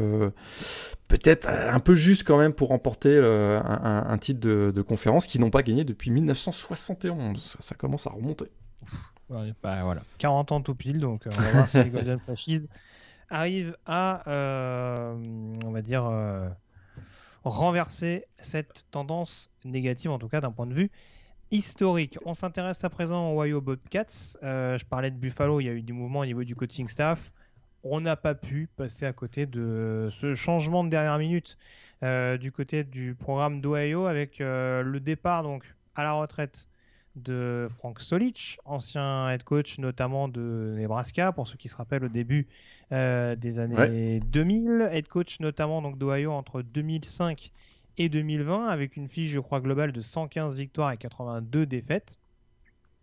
Speaker 2: peut-être un peu juste quand même pour remporter un, titre de, conférence qu'ils n'ont pas gagné depuis 1971. Ça, commence à remonter.
Speaker 1: bah, voilà, 40 ans tout pile, donc on va voir si les Golden Flashes arrivent à, on va dire renverser cette tendance négative, en tout cas d'un point de vue historique. On s'intéresse à présent au Ohio Bobcats. Euh, je parlais de Buffalo, il y a eu du mouvement au niveau du coaching staff. On n'a pas pu passer à côté de ce changement de dernière minute euh, du côté du programme d'Ohio avec euh, le départ donc à la retraite de Frank Solich, ancien head coach notamment de Nebraska, pour ceux qui se rappellent au début euh, des années 2000, head coach notamment donc d'Ohio entre 2005 et 2020, avec une fiche, je crois, globale de 115 victoires et 82 défaites.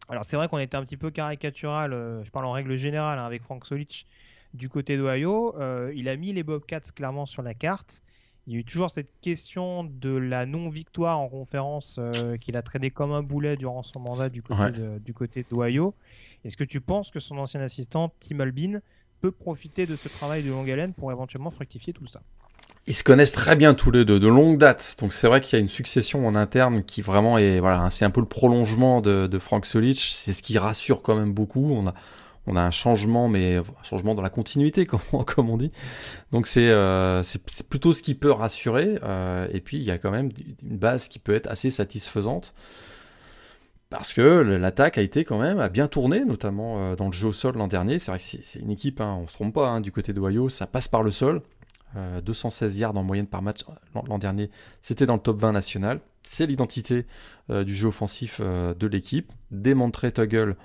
Speaker 1: Alors c'est vrai qu'on était un petit peu caricatural, euh, je parle en règle générale, hein, avec Frank Solich du côté d'Ohio. Euh, il a mis les Bobcats clairement sur la carte. Il y a eu toujours cette question de la non-victoire en conférence euh, qu'il a traîné comme un boulet durant son mandat du côté, du côté d'Ohio. Est-ce que tu penses que son ancien assistant, Tim Albin, peut profiter de ce travail de longue haleine pour éventuellement fructifier tout ça?
Speaker 2: Ils se connaissent très bien tous les deux, de longue date. Donc c'est vrai qu'il y a une succession en interne qui vraiment est, voilà, c'est un peu le prolongement de, de Frank Solic. C'est ce qui rassure quand même beaucoup. On a, on a un changement, mais un changement dans la continuité, comme, on dit. Donc c'est euh, c'est plutôt ce qui peut rassurer. Euh, et puis il y a quand même une base qui peut être assez satisfaisante. Parce que l'attaque a été quand même, bien tourné, notamment euh, dans le jeu au sol l'an dernier. C'est vrai que c'est une équipe, hein, on se trompe pas, hein, du côté de Ohio, ça passe par le sol. 216 yards en moyenne par match l'an dernier, c'était dans le top 20 national. C'est l'identité du jeu offensif de l'équipe. Démontré Tuggle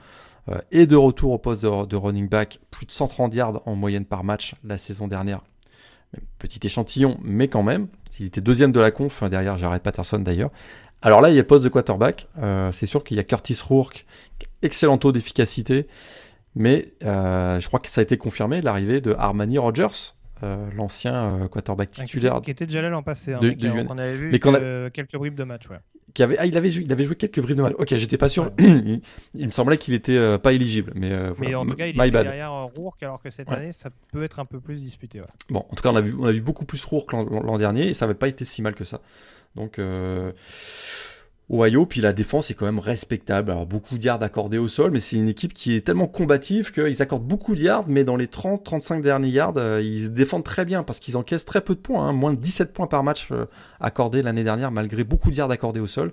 Speaker 2: et de retour au poste de, running back, plus de 130 yards en moyenne par match la saison dernière. Petit échantillon, mais quand même. Il était deuxième de la conf, hein, derrière Jared Patterson d'ailleurs. Alors là, il y a le poste de quarterback. Euh, c'est sûr qu'il y a Curtis Rourke, excellent taux d'efficacité. Mais euh, je crois que ça a été confirmé, l'arrivée de Armani Rogers, l'ancien quarterback titulaire.
Speaker 1: Qui était déjà là l'an passé. Hein, on avait vu quelques bribes de match. Ouais
Speaker 2: avait, ah, il avait, il avait joué quelques briefs de match. Ok, j'étais pas sûr. il, me semblait qu'il était euh, pas éligible, mais, euh,
Speaker 1: mais en tout cas, il est derrière euh, Rourke, alors que cette année, ça peut être un peu plus disputé.
Speaker 2: Bon, en tout cas, on a vu, on a vu beaucoup plus Rourke l'an dernier, et ça n'avait pas été si mal que ça. Donc, Ohio, puis la défense est quand même respectable. Alors beaucoup de yards accordés au sol, mais c'est une équipe qui est tellement combative qu'ils accordent beaucoup de yards, mais dans les 30-35 derniers yards, euh, ils se défendent très bien parce qu'ils encaissent très peu de points, hein. moins de 17 points par match euh, accordés l'année dernière, malgré beaucoup de yards accordés au sol.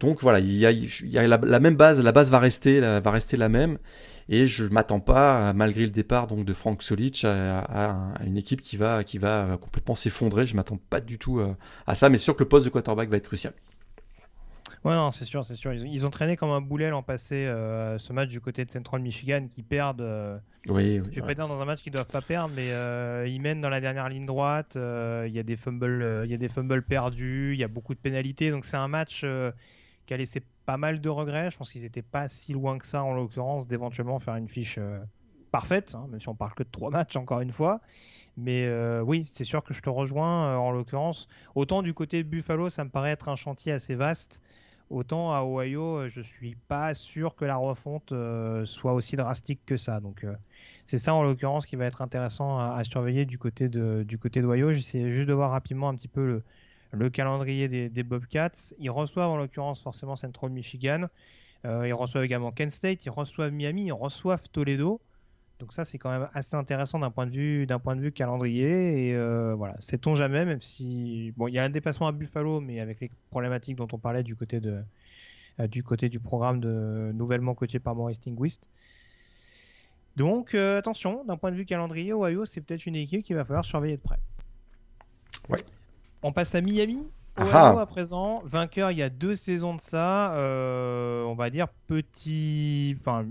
Speaker 2: Donc voilà, il y a, la, même base, la base va rester, va rester la même. Et je m'attends pas, malgré le départ donc de Frank Solic, à, une équipe qui va, qui va complètement s'effondrer. Je m'attends pas du tout euh, à ça, mais sûr que le poste de quarterback va être crucial.
Speaker 1: Ouais, non, c'est sûr, c'est sûr. Ils, ont traîné comme un boulet l'an passé euh, ce match du côté de Central Michigan qui perdent. Euh,
Speaker 2: oui,
Speaker 1: Je vais pas dire dans un match qu'ils doivent pas perdre, mais euh, ils mènent dans la dernière ligne droite. Il y a des fumbles, il y a des fumbles perdus, il y a beaucoup de pénalités. Donc c'est un match qui a laissé pas mal de regrets. Je pense qu'ils étaient pas si loin que ça en l'occurrence d'éventuellement faire une fiche parfaite, hein, même si on parle que de trois matchs encore une fois. Mais oui, c'est sûr que je te rejoins en l'occurrence. Autant du côté de Buffalo, ça me paraît être un chantier assez vaste. Autant à Ohio, euh, je suis pas sûr que la refonte euh, soit aussi drastique que ça. Donc euh, c'est ça en l'occurrence qui va être intéressant à, surveiller du côté de du côté d'Ohio. J'essaie juste de voir rapidement un petit peu le, calendrier des, Bobcats. Ils reçoivent en l'occurrence forcément Central Michigan. ils reçoivent également Kent State. Ils reçoivent Miami. Ils reçoivent Toledo. Donc ça, c'est quand même assez intéressant d'un point de vue d'un point de vue calendrier. Et euh, voilà, sait-on jamais, même si bon, il y a un déplacement à Buffalo, mais avec les problématiques dont on parlait du côté de euh, du côté du programme de nouvellement coaché par Maurice Tinguist. Donc euh, attention, d'un point de vue calendrier, Ohio, c'est peut-être une équipe qu'il va falloir surveiller de près.
Speaker 2: Ouais.
Speaker 1: On passe à Miami. Ohio à présent, vainqueur il y a deux saisons de ça. on va dire petit, enfin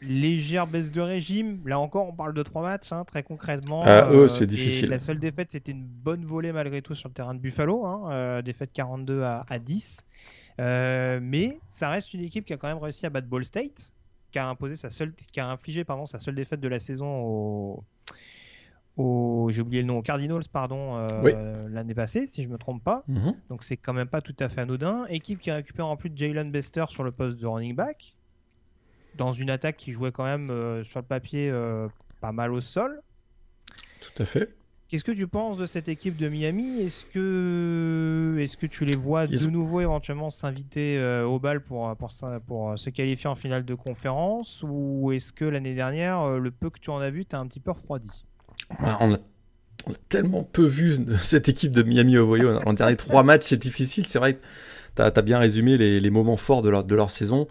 Speaker 1: légère baisse de régime. Là encore, on parle de trois matchs, hein, très concrètement.
Speaker 2: Ah, eux, c'est difficile.
Speaker 1: La seule défaite, c'était une bonne volée malgré tout sur le terrain de Buffalo, hein, euh, défaite 42 à, 10. Euh, mais ça reste une équipe qui a quand même réussi à battre Ball State, qui a imposé sa seule, qui a infligé pardon sa seule défaite de la saison au, j'ai oublié le nom, aux Cardinals pardon euh, l'année passée, si je me trompe pas. Mhm. Donc c'est quand même pas tout à fait anodin. Équipe qui a récupéré en plus Jalen Bester sur le poste de running back dans une attaque qui jouait quand même euh, sur le papier euh, pas mal au sol.
Speaker 2: Tout à fait.
Speaker 1: Qu'est-ce que tu penses de cette équipe de Miami? Est-ce que, est que tu les vois de nouveau éventuellement s'inviter euh, au bal pour, pour, pour, se qualifier en finale de conférence? Ou est-ce que l'année dernière, le peu que tu en as vu, t'as un petit peu refroidi?
Speaker 2: On a, tellement peu vu de cette équipe de Miami Ohio. En dernier trois matchs, c'est difficile. C'est vrai que tu as, bien résumé les, les, moments forts de leur, de leur saison.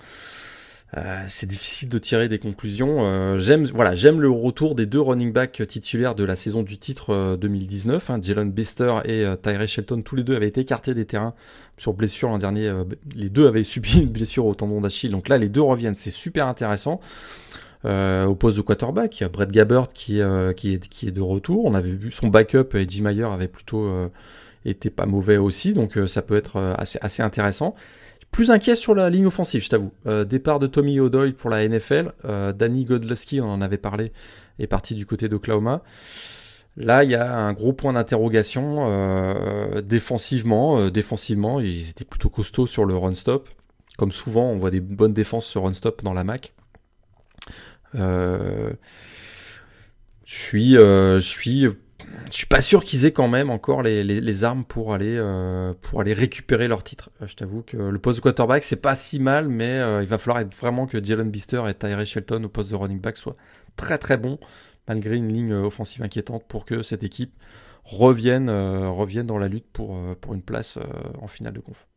Speaker 2: Euh, c'est difficile de tirer des conclusions. Euh, j'aime, voilà, j'aime le retour des deux running backs titulaires de la saison du titre 2019. Hein, Jalen Bister et Tyree Shelton, tous les deux avaient été écartés des terrains sur blessure l'an dernier. les deux avaient subi une blessure au tendon d'Achille. Donc là, les deux reviennent. C'est super intéressant. au poste de quarterback, il y a Brett Gabbert qui, est, qui est de retour. On avait vu son backup, Eddie Meyer, avait plutôt été pas mauvais aussi. Donc ça peut être assez, assez intéressant. Plus inquiet sur la ligne offensive, je t'avoue. Euh, départ de Tommy O'Doyle pour la NFL. Euh, Danny Godlewski, on en avait parlé, est parti du côté d'Oklahoma. Là, il y a un gros point d'interrogation euh, défensivement. défensivement, ils étaient plutôt costauds sur le run stop. Comme souvent, on voit des bonnes défenses sur run stop dans la MAC. je suis je suis pas sûr qu'ils aient quand même encore les, les, armes pour aller euh, pour aller récupérer leur titre. Euh, je t'avoue que le poste de quarterback c'est pas si mal, mais euh, il va falloir vraiment que Jalen Bister et Tyree Shelton au poste de running back soient très très bons, malgré une ligne offensive inquiétante, pour que cette équipe revienne revienne dans la lutte pour pour une place en finale de conf.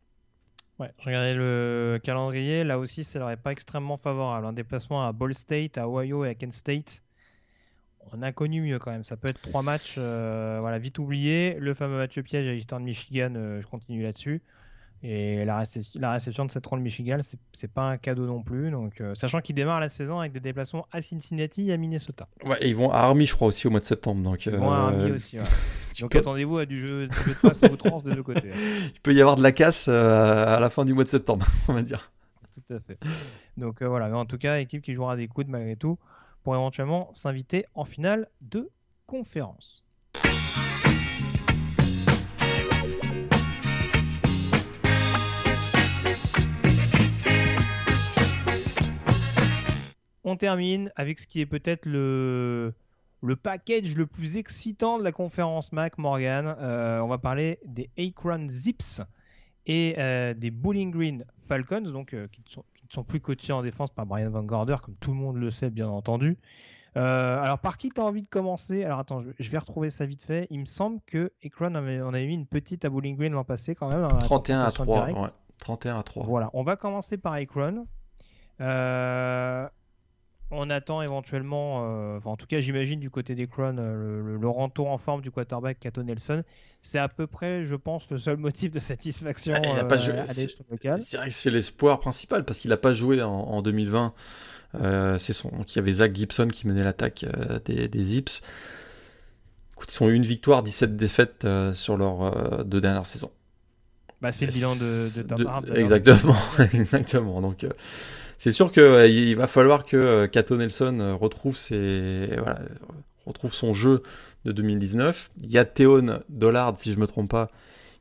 Speaker 1: Ouais, je regardais le calendrier, là aussi ça leur est pas extrêmement favorable. Un déplacement à Ball State, à Ohio et à Kent State on a connu mieux quand même. Ça peut être trois matchs euh, voilà, vite oubliés. Le fameux match piège à Eastern Michigan, euh, je continue là-dessus. Et la, réception, de cette ronde Michigan, c'est pas un cadeau non plus. Donc, euh, sachant qu'ils démarrent la saison avec des déplacements à Cincinnati et à Minnesota.
Speaker 2: Ouais, et ils vont à Army, je crois, aussi au mois de septembre. Donc,
Speaker 1: ils vont à Army aussi. donc attendez-vous à du jeu, de passe à outrance des deux côtés.
Speaker 2: Il peut y avoir de la casse à la fin du mois de septembre, on va dire.
Speaker 1: Tout à fait. Donc voilà, mais en tout cas, équipe qui jouera des coudes malgré tout pour éventuellement s'inviter en finale de conférence. On termine avec ce qui est peut-être le, package le plus excitant de la conférence Mac Morgan. Euh, on va parler des Akron Zips et euh, des Bowling Green Falcons, donc euh, qui sont sont plus coachés en défense par Brian Van Gorder, comme tout le monde le sait, bien entendu. Euh, alors, par qui tu as envie de commencer? Alors, attends, je, vais retrouver ça vite fait. Il me semble que Ekron, on avait mis une petite à Bowling Green l'an passé quand même.
Speaker 2: 31 à 3. 31 à 3.
Speaker 1: Voilà, on va commencer par Ekron. Euh, on attend éventuellement, euh, en tout cas j'imagine du côté des Crown, euh, le, le, retour en forme du quarterback Kato Nelson. C'est à peu près, je pense, le seul motif de satisfaction ah, il a pas joué. Euh,
Speaker 2: c'est vrai que c'est l'espoir principal parce qu'il n'a pas joué en, 2020. c'est son, il y avait Zach Gibson qui menait l'attaque des, des, Zips. Écoute, ils ont eu une victoire, 17 défaites sur leurs deux dernières saisons.
Speaker 1: Bah, c'est le bilan de, de,
Speaker 2: Exactement, exactement. Donc c'est sûr qu'il euh, va falloir que Cato euh, Nelson euh, voilà, retrouve son jeu de 2019. Il y a Théon Dollard, si je me trompe pas,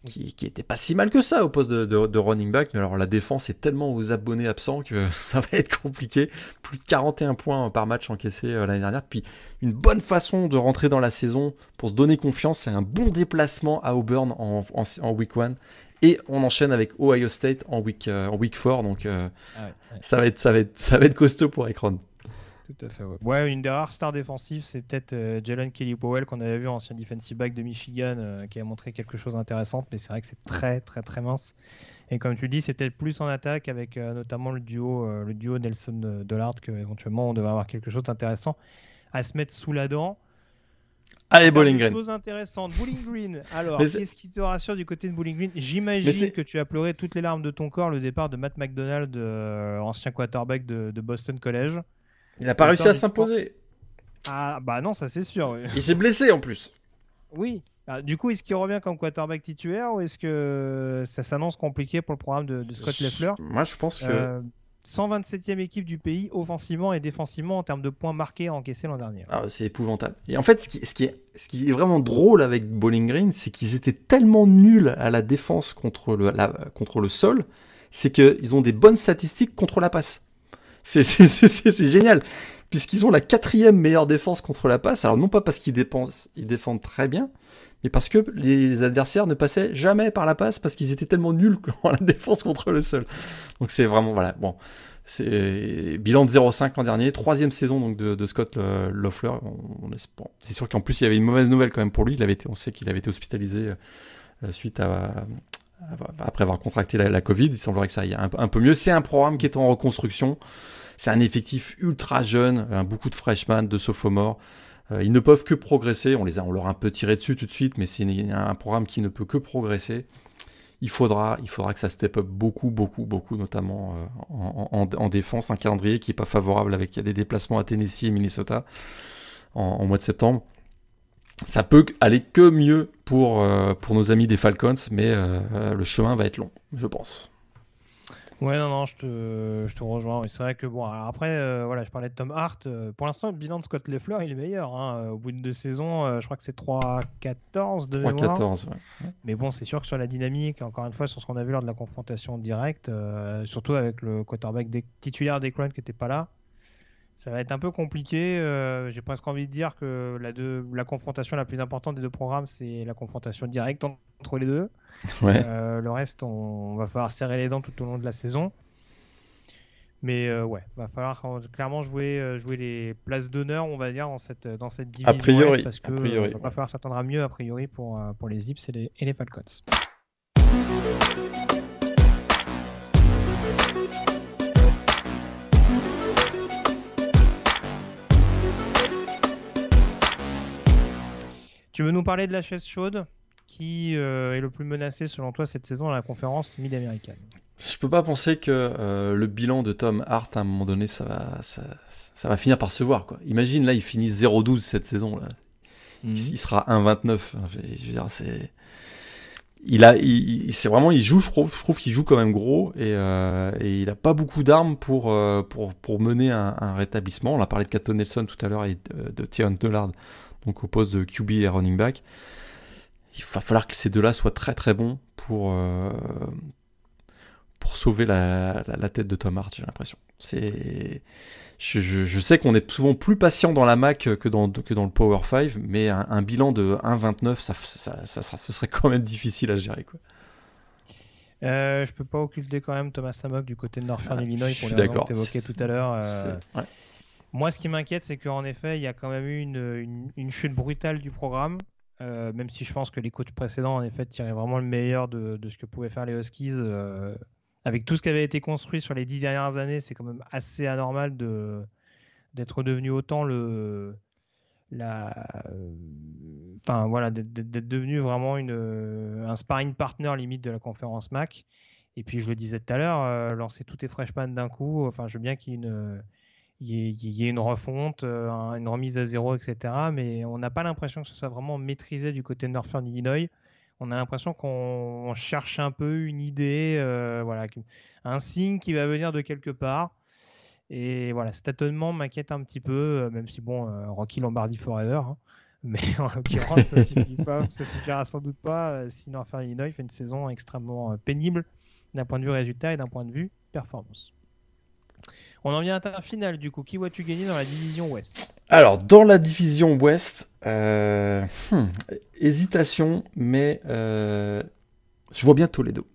Speaker 2: qui, qui était pas si mal que ça au poste de, running back. Mais alors la défense est tellement aux abonnés absents que ça va être compliqué. Plus de 41 points par match encaissés l'année dernière. Puis une bonne façon de rentrer dans la saison pour se donner confiance, c'est un bon déplacement à Auburn en week 1 et on enchaîne avec Ohio State en week, euh, en week 4. Donc euh, ah Ça, va être, ça, va être, ça va être costaud pour Ekron.
Speaker 1: Tout à fait, ouais. une des rares stars défensives, c'est peut-être euh, Jalen Kelly Powell qu'on avait vu, ancien defensive back de Michigan, qui a montré quelque chose d'intéressant, mais c'est vrai que c'est très très très mince. Et comme tu dis, c'est peut-être plus en attaque avec notamment le duo, le duo Nelson Dollard qu'éventuellement on devrait avoir quelque chose d'intéressant à se mettre sous la dent.
Speaker 2: Allez, Bowling Green.
Speaker 1: Chose intéressante. Bowling Green. Alors, qu'est-ce qui te rassure du côté de Bowling Green? J'imagine que tu as pleuré toutes les larmes de ton corps le départ de Matt McDonald, euh, ancien quarterback de, Boston College.
Speaker 2: Il n'a pas réussi à s'imposer.
Speaker 1: Ah, bah non, ça c'est sûr.
Speaker 2: Il s'est blessé en plus.
Speaker 1: Oui. Ah, du coup, est-ce qu'il revient comme quarterback titulaire ou est-ce que ça s'annonce compliqué pour le programme de, Scott Leffler?
Speaker 2: Moi, je pense que. Euh,
Speaker 1: 127e équipe du pays offensivement et défensivement en termes de points marqués encaissés l'an dernier.
Speaker 2: Ah, c'est épouvantable. Et en fait, ce qui, est, vraiment drôle avec Bowling Green, c'est qu'ils étaient tellement nuls à la défense contre le, la, contre le sol, c'est qu'ils ont des bonnes statistiques contre la passe. C'est génial, puisqu'ils ont la quatrième meilleure défense contre la passe. Alors non pas parce qu'ils ils défendent très bien, mais parce que les adversaires ne passaient jamais par la passe parce qu'ils étaient tellement nuls en la défense contre le sol. Donc c'est vraiment voilà bon. C'est bilan de 0-5 l'an dernier, troisième saison donc de, Scott Loeffler. C'est sûr qu'en plus il y avait une mauvaise nouvelle quand même pour lui. Il avait on sait qu'il avait été hospitalisé euh, suite à, après avoir contracté la, Covid, il semblerait que ça aille un, peu mieux. C'est un programme qui est en reconstruction. C'est un effectif ultra jeune, beaucoup de freshmen, de sophomores. Ils ne peuvent que progresser. On les a, on leur a un peu tiré dessus tout de suite, mais c'est un programme qui ne peut que progresser il faudra, il faudra que ça step up beaucoup, beaucoup, beaucoup, notamment euh, en, défense. Un calendrier qui n'est pas favorable avec des déplacements à Tennessee et Minnesota en, mois de septembre. Ça peut aller que mieux pour, euh, pour nos amis des Falcons, mais euh, le chemin va être long, je pense.
Speaker 1: Ouais, non, non, je te, je te rejoins. C'est vrai que, bon, après, euh, voilà, je parlais de Tom Hart. Euh, pour l'instant, le bilan de Scott Leffler, il est meilleur. Hein. Au bout de deux saisons, euh, je crois que c'est 3-14 de
Speaker 2: 3-14,
Speaker 1: ouais. Mais bon, c'est sûr que sur la dynamique, encore une fois, sur ce qu'on a vu lors de la confrontation directe, surtout avec le quarterback titulaire d'Ekron qui n'était pas là, ça va être un peu compliqué. J'ai presque envie de dire que la, la confrontation la plus importante des deux programmes, c'est la confrontation directe entre les deux. Euh, le reste, on, va falloir serrer les dents tout au long de la saison. Mais euh, ouais, va falloir clairement jouer, euh, jouer les places d'honneur, on va dire, dans cette, dans cette division.
Speaker 2: A priori,
Speaker 1: parce que va pas falloir s'attendre à mieux, a priori, pour, pour les Zips et les, et les Falcons. Tu veux nous parler de la chaise chaude? Qui euh, est le plus menacé selon toi cette saison dans la conférence mid-américaine
Speaker 2: Je peux pas penser que euh, le bilan de Tom Hart à un moment donné ça va ça, va finir par se voir quoi. Imagine là il finit 0-12 cette saison là. Mhm. Il, sera 1-29. Je veux dire c'est il a, il, c'est vraiment, il joue, je trouve, qu'il joue quand même gros et, euh, et il a pas beaucoup d'armes pour, pour, pour mener un, un, rétablissement. On a parlé de Cato Nelson tout à l'heure et de, de Thierry donc au poste de QB et running back il va falloir que ces deux-là soient très très bons pour, euh, pour sauver la, la, tête de Tom Hart, j'ai l'impression. C'est, je, je, sais qu'on est souvent plus patient dans la Mac que dans, que dans le Power 5, mais un, bilan de 1,29, ça, ça, ça, ça, ce serait quand même difficile à gérer. Quoi.
Speaker 1: Euh, je peux pas occulter quand même Thomas Samok du côté de Northern ah, Illinois pour les raisons que tout à l'heure. Euh, moi, ce qui m'inquiète, c'est qu'en effet, il y a quand même eu une, une, une chute brutale du programme. Euh, même si je pense que les coachs précédents, en effet, tiraient vraiment le meilleur de, ce que pouvaient faire les Huskies. Euh, avec tout ce qui avait été construit sur les dix dernières années, c'est quand même assez anormal d'être devenu autant le. Enfin voilà, d'être devenu vraiment un sparring partner limite de la conférence MAC. Et puis je le disais tout à l'heure, euh, lancer tous tes freshman d'un coup, enfin je veux bien qu'il y ait une il y, ait une refonte, euh, une remise à zéro, etc. Mais on n'a pas l'impression que ce soit vraiment maîtrisé du côté de Northern Illinois. On a l'impression qu'on cherche un peu une idée, euh, voilà, un signe qui va venir de quelque part. Et voilà, cet étonnement m'inquiète un petit peu, euh, même si bon, Rocky Lombardi forever. Hein. mais en l'occurrence, ça, ça suffira sans doute pas si Northern Illinois fait une saison extrêmement pénible d'un point de vue résultat et d'un point de vue performance. On en vient à ta finale du coup. Qui vois-tu gagner dans la division Ouest?
Speaker 2: Alors, dans la division Ouest, euh, hmm, hésitation, mais euh, je vois bien Toledo.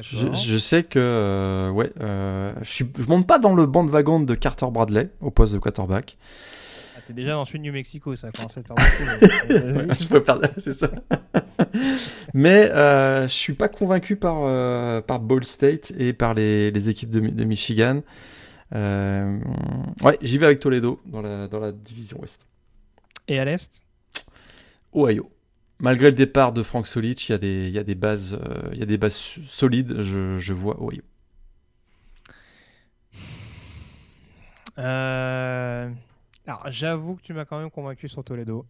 Speaker 2: Je, je, sais que euh, ouais, je, ne monte pas dans le banc de wagon de Carter Bradley au poste de quarterback.
Speaker 1: Ah, t'es déjà dans celui de New Mexico, ça commence à faire beaucoup.
Speaker 2: je peux perdre, c'est ça. Mais euh, je suis pas convaincu par, euh, par Ball State et par les, les équipes de, de Michigan. Euh, ouais, j'y vais avec Toledo dans la, dans la division Ouest.
Speaker 1: Et à l'Est?
Speaker 2: Ohio. Malgré le départ de Frank Solich, il y a des, il y a des, bases, euh, il y a des bases solides, je, je vois Ohio.
Speaker 1: Alors, j'avoue que tu m'as quand même convaincu sur Toledo.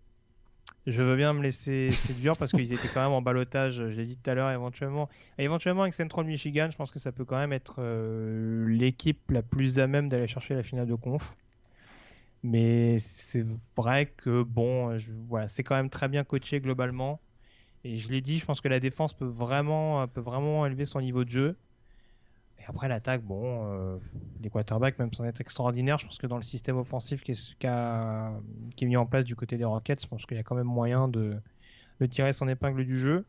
Speaker 1: Je veux bien me laisser séduire parce qu'ils étaient quand même en balotage, je l'ai dit tout à l'heure, éventuellement. éventuellement, avec Central Michigan, je pense que ça peut quand même être euh, l'équipe la plus à même d'aller chercher la finale de conf. Mais c'est vrai que, bon, voilà, c'est quand même très bien coaché globalement. Et je l'ai dit, je pense que la défense peut vraiment, peut vraiment élever son niveau de jeu. Et après, l'attaque, bon, euh, les quarterbacks, même sans être extraordinaires, je pense que dans le système offensif qui est, est mis en place du côté des Rockets, je pense qu'il y a quand même moyen de, tirer son épingle du jeu.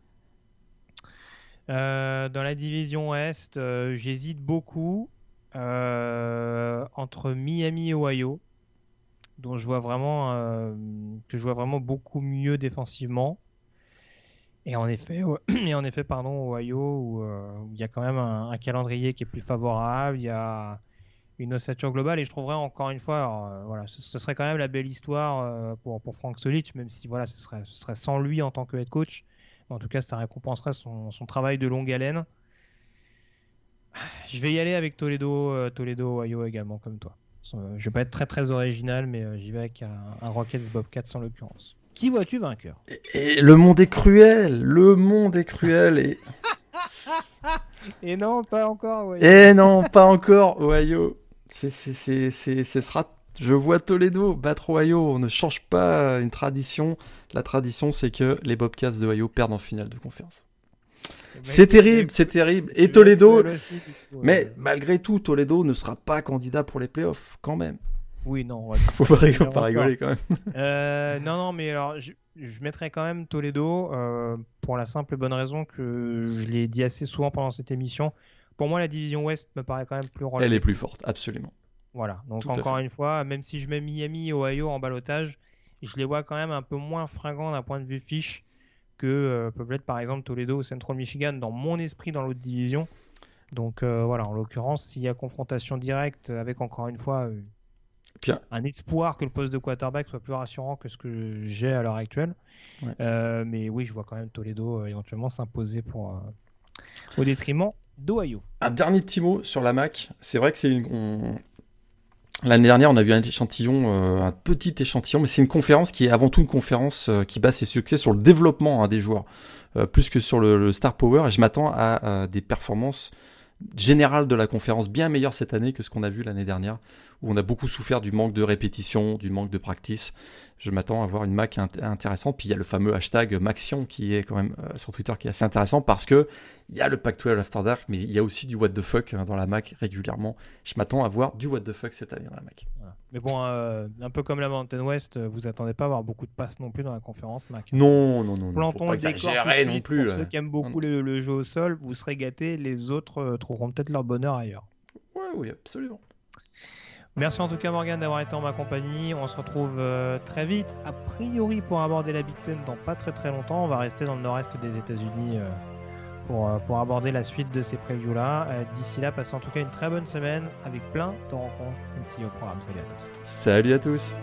Speaker 1: Euh, dans la division Ouest, euh, j'hésite beaucoup entre Miami et Ohio, dont je vois vraiment que je vois vraiment beaucoup mieux défensivement. Et en effet, et en effet pardon, Ohio, où, il y a quand même un, calendrier qui est plus favorable, il y a une ossature globale, et je trouverais encore une fois, voilà, ce, serait quand même la belle histoire pour, pour Frank Solic, même si voilà, ce serait, ce serait sans lui en tant que head coach. En tout cas, ça récompenserait son, son travail de longue haleine. Je vais y aller avec Toledo, euh, Toledo, Ohio également, comme toi. Euh, je vais pas être très très original, mais euh, j'y vais avec un, Rockets Bobcats en l'occurrence. Qui vois-tu vainqueur?
Speaker 2: Et, le monde est cruel, le monde est cruel et.
Speaker 1: et non, pas encore.
Speaker 2: Ohio. Et non, pas encore, Ohio. C'est, c'est, c'est, ce sera. Je vois Toledo battre Ohio. On ne change pas une tradition. La tradition, c'est que les Bobcats de Ohio perdent en finale de conférence. C'est terrible, c'est terrible. Et Toledo, mais malgré tout, Toledo ne sera pas candidat pour les playoffs, quand même.
Speaker 1: Oui, non.
Speaker 2: Faut pas rigoler, quand même.
Speaker 1: Euh, non, non, mais alors, je, mettrais quand même Toledo euh, pour la simple et bonne raison que je l'ai dit assez souvent pendant cette émission. Pour moi, la division Ouest me paraît quand même plus
Speaker 2: relevée. Elle est plus forte, absolument.
Speaker 1: Voilà. Donc encore une fois, même si je mets Miami et Ohio en balotage, je les vois quand même un peu moins fringants d'un point de vue fiche que euh, peuvent l'être par exemple Toledo ou Central Michigan dans mon esprit dans l'autre division. Donc euh, voilà, en l'occurrence, s'il y a confrontation directe avec encore une fois euh, un espoir que le poste de quarterback soit plus rassurant que ce que j'ai à l'heure actuelle. mais oui, je vois quand même Toledo éventuellement s'imposer pour au détriment d'Ohio.
Speaker 2: Un dernier petit mot sur la MAC. C'est vrai que c'est une... L'année dernière, on a vu un échantillon, euh, un petit échantillon, mais c'est une conférence qui est avant tout une conférence euh, qui base ses succès sur le développement hein, des joueurs, euh, plus que sur le, star power. Et je m'attends à, des performances générales de la conférence bien meilleures cette année que ce qu'on a vu l'année dernière, où on a beaucoup souffert du manque de répétition, du manque de practice. Je m'attends à avoir une Mac intéressante. Puis il y a le fameux hashtag Maxion qui est quand même sur Twitter qui est assez intéressant parce que il y a le Pac-12 After Dark, mais il y a aussi du what the fuck hein, dans la Mac régulièrement. Je m'attends à voir du what the fuck cette année dans la Mac.
Speaker 1: Mais bon, euh, un peu comme la Mountain West, euh, vous attendez pas à avoir beaucoup de passes non plus dans la conférence Mac.
Speaker 2: Non, non, non.
Speaker 1: Plantons le décor non plus. Pour ceux qui aiment beaucoup le, jeu au sol, vous serez gâtés. Les autres euh, trouveront peut-être leur bonheur ailleurs.
Speaker 2: Oui, oui, absolument.
Speaker 1: Merci en tout cas Morgan d'avoir été en ma compagnie. On se retrouve très vite, a priori pour aborder la Big Ten dans pas très très longtemps. On va rester dans le nord-est des États-Unis euh, pour, aborder la suite de ces previews-là. Euh, d'ici là, passez en tout cas une très bonne semaine avec plein de rencontres ici au programme. Salut à tous.
Speaker 2: Salut à tous.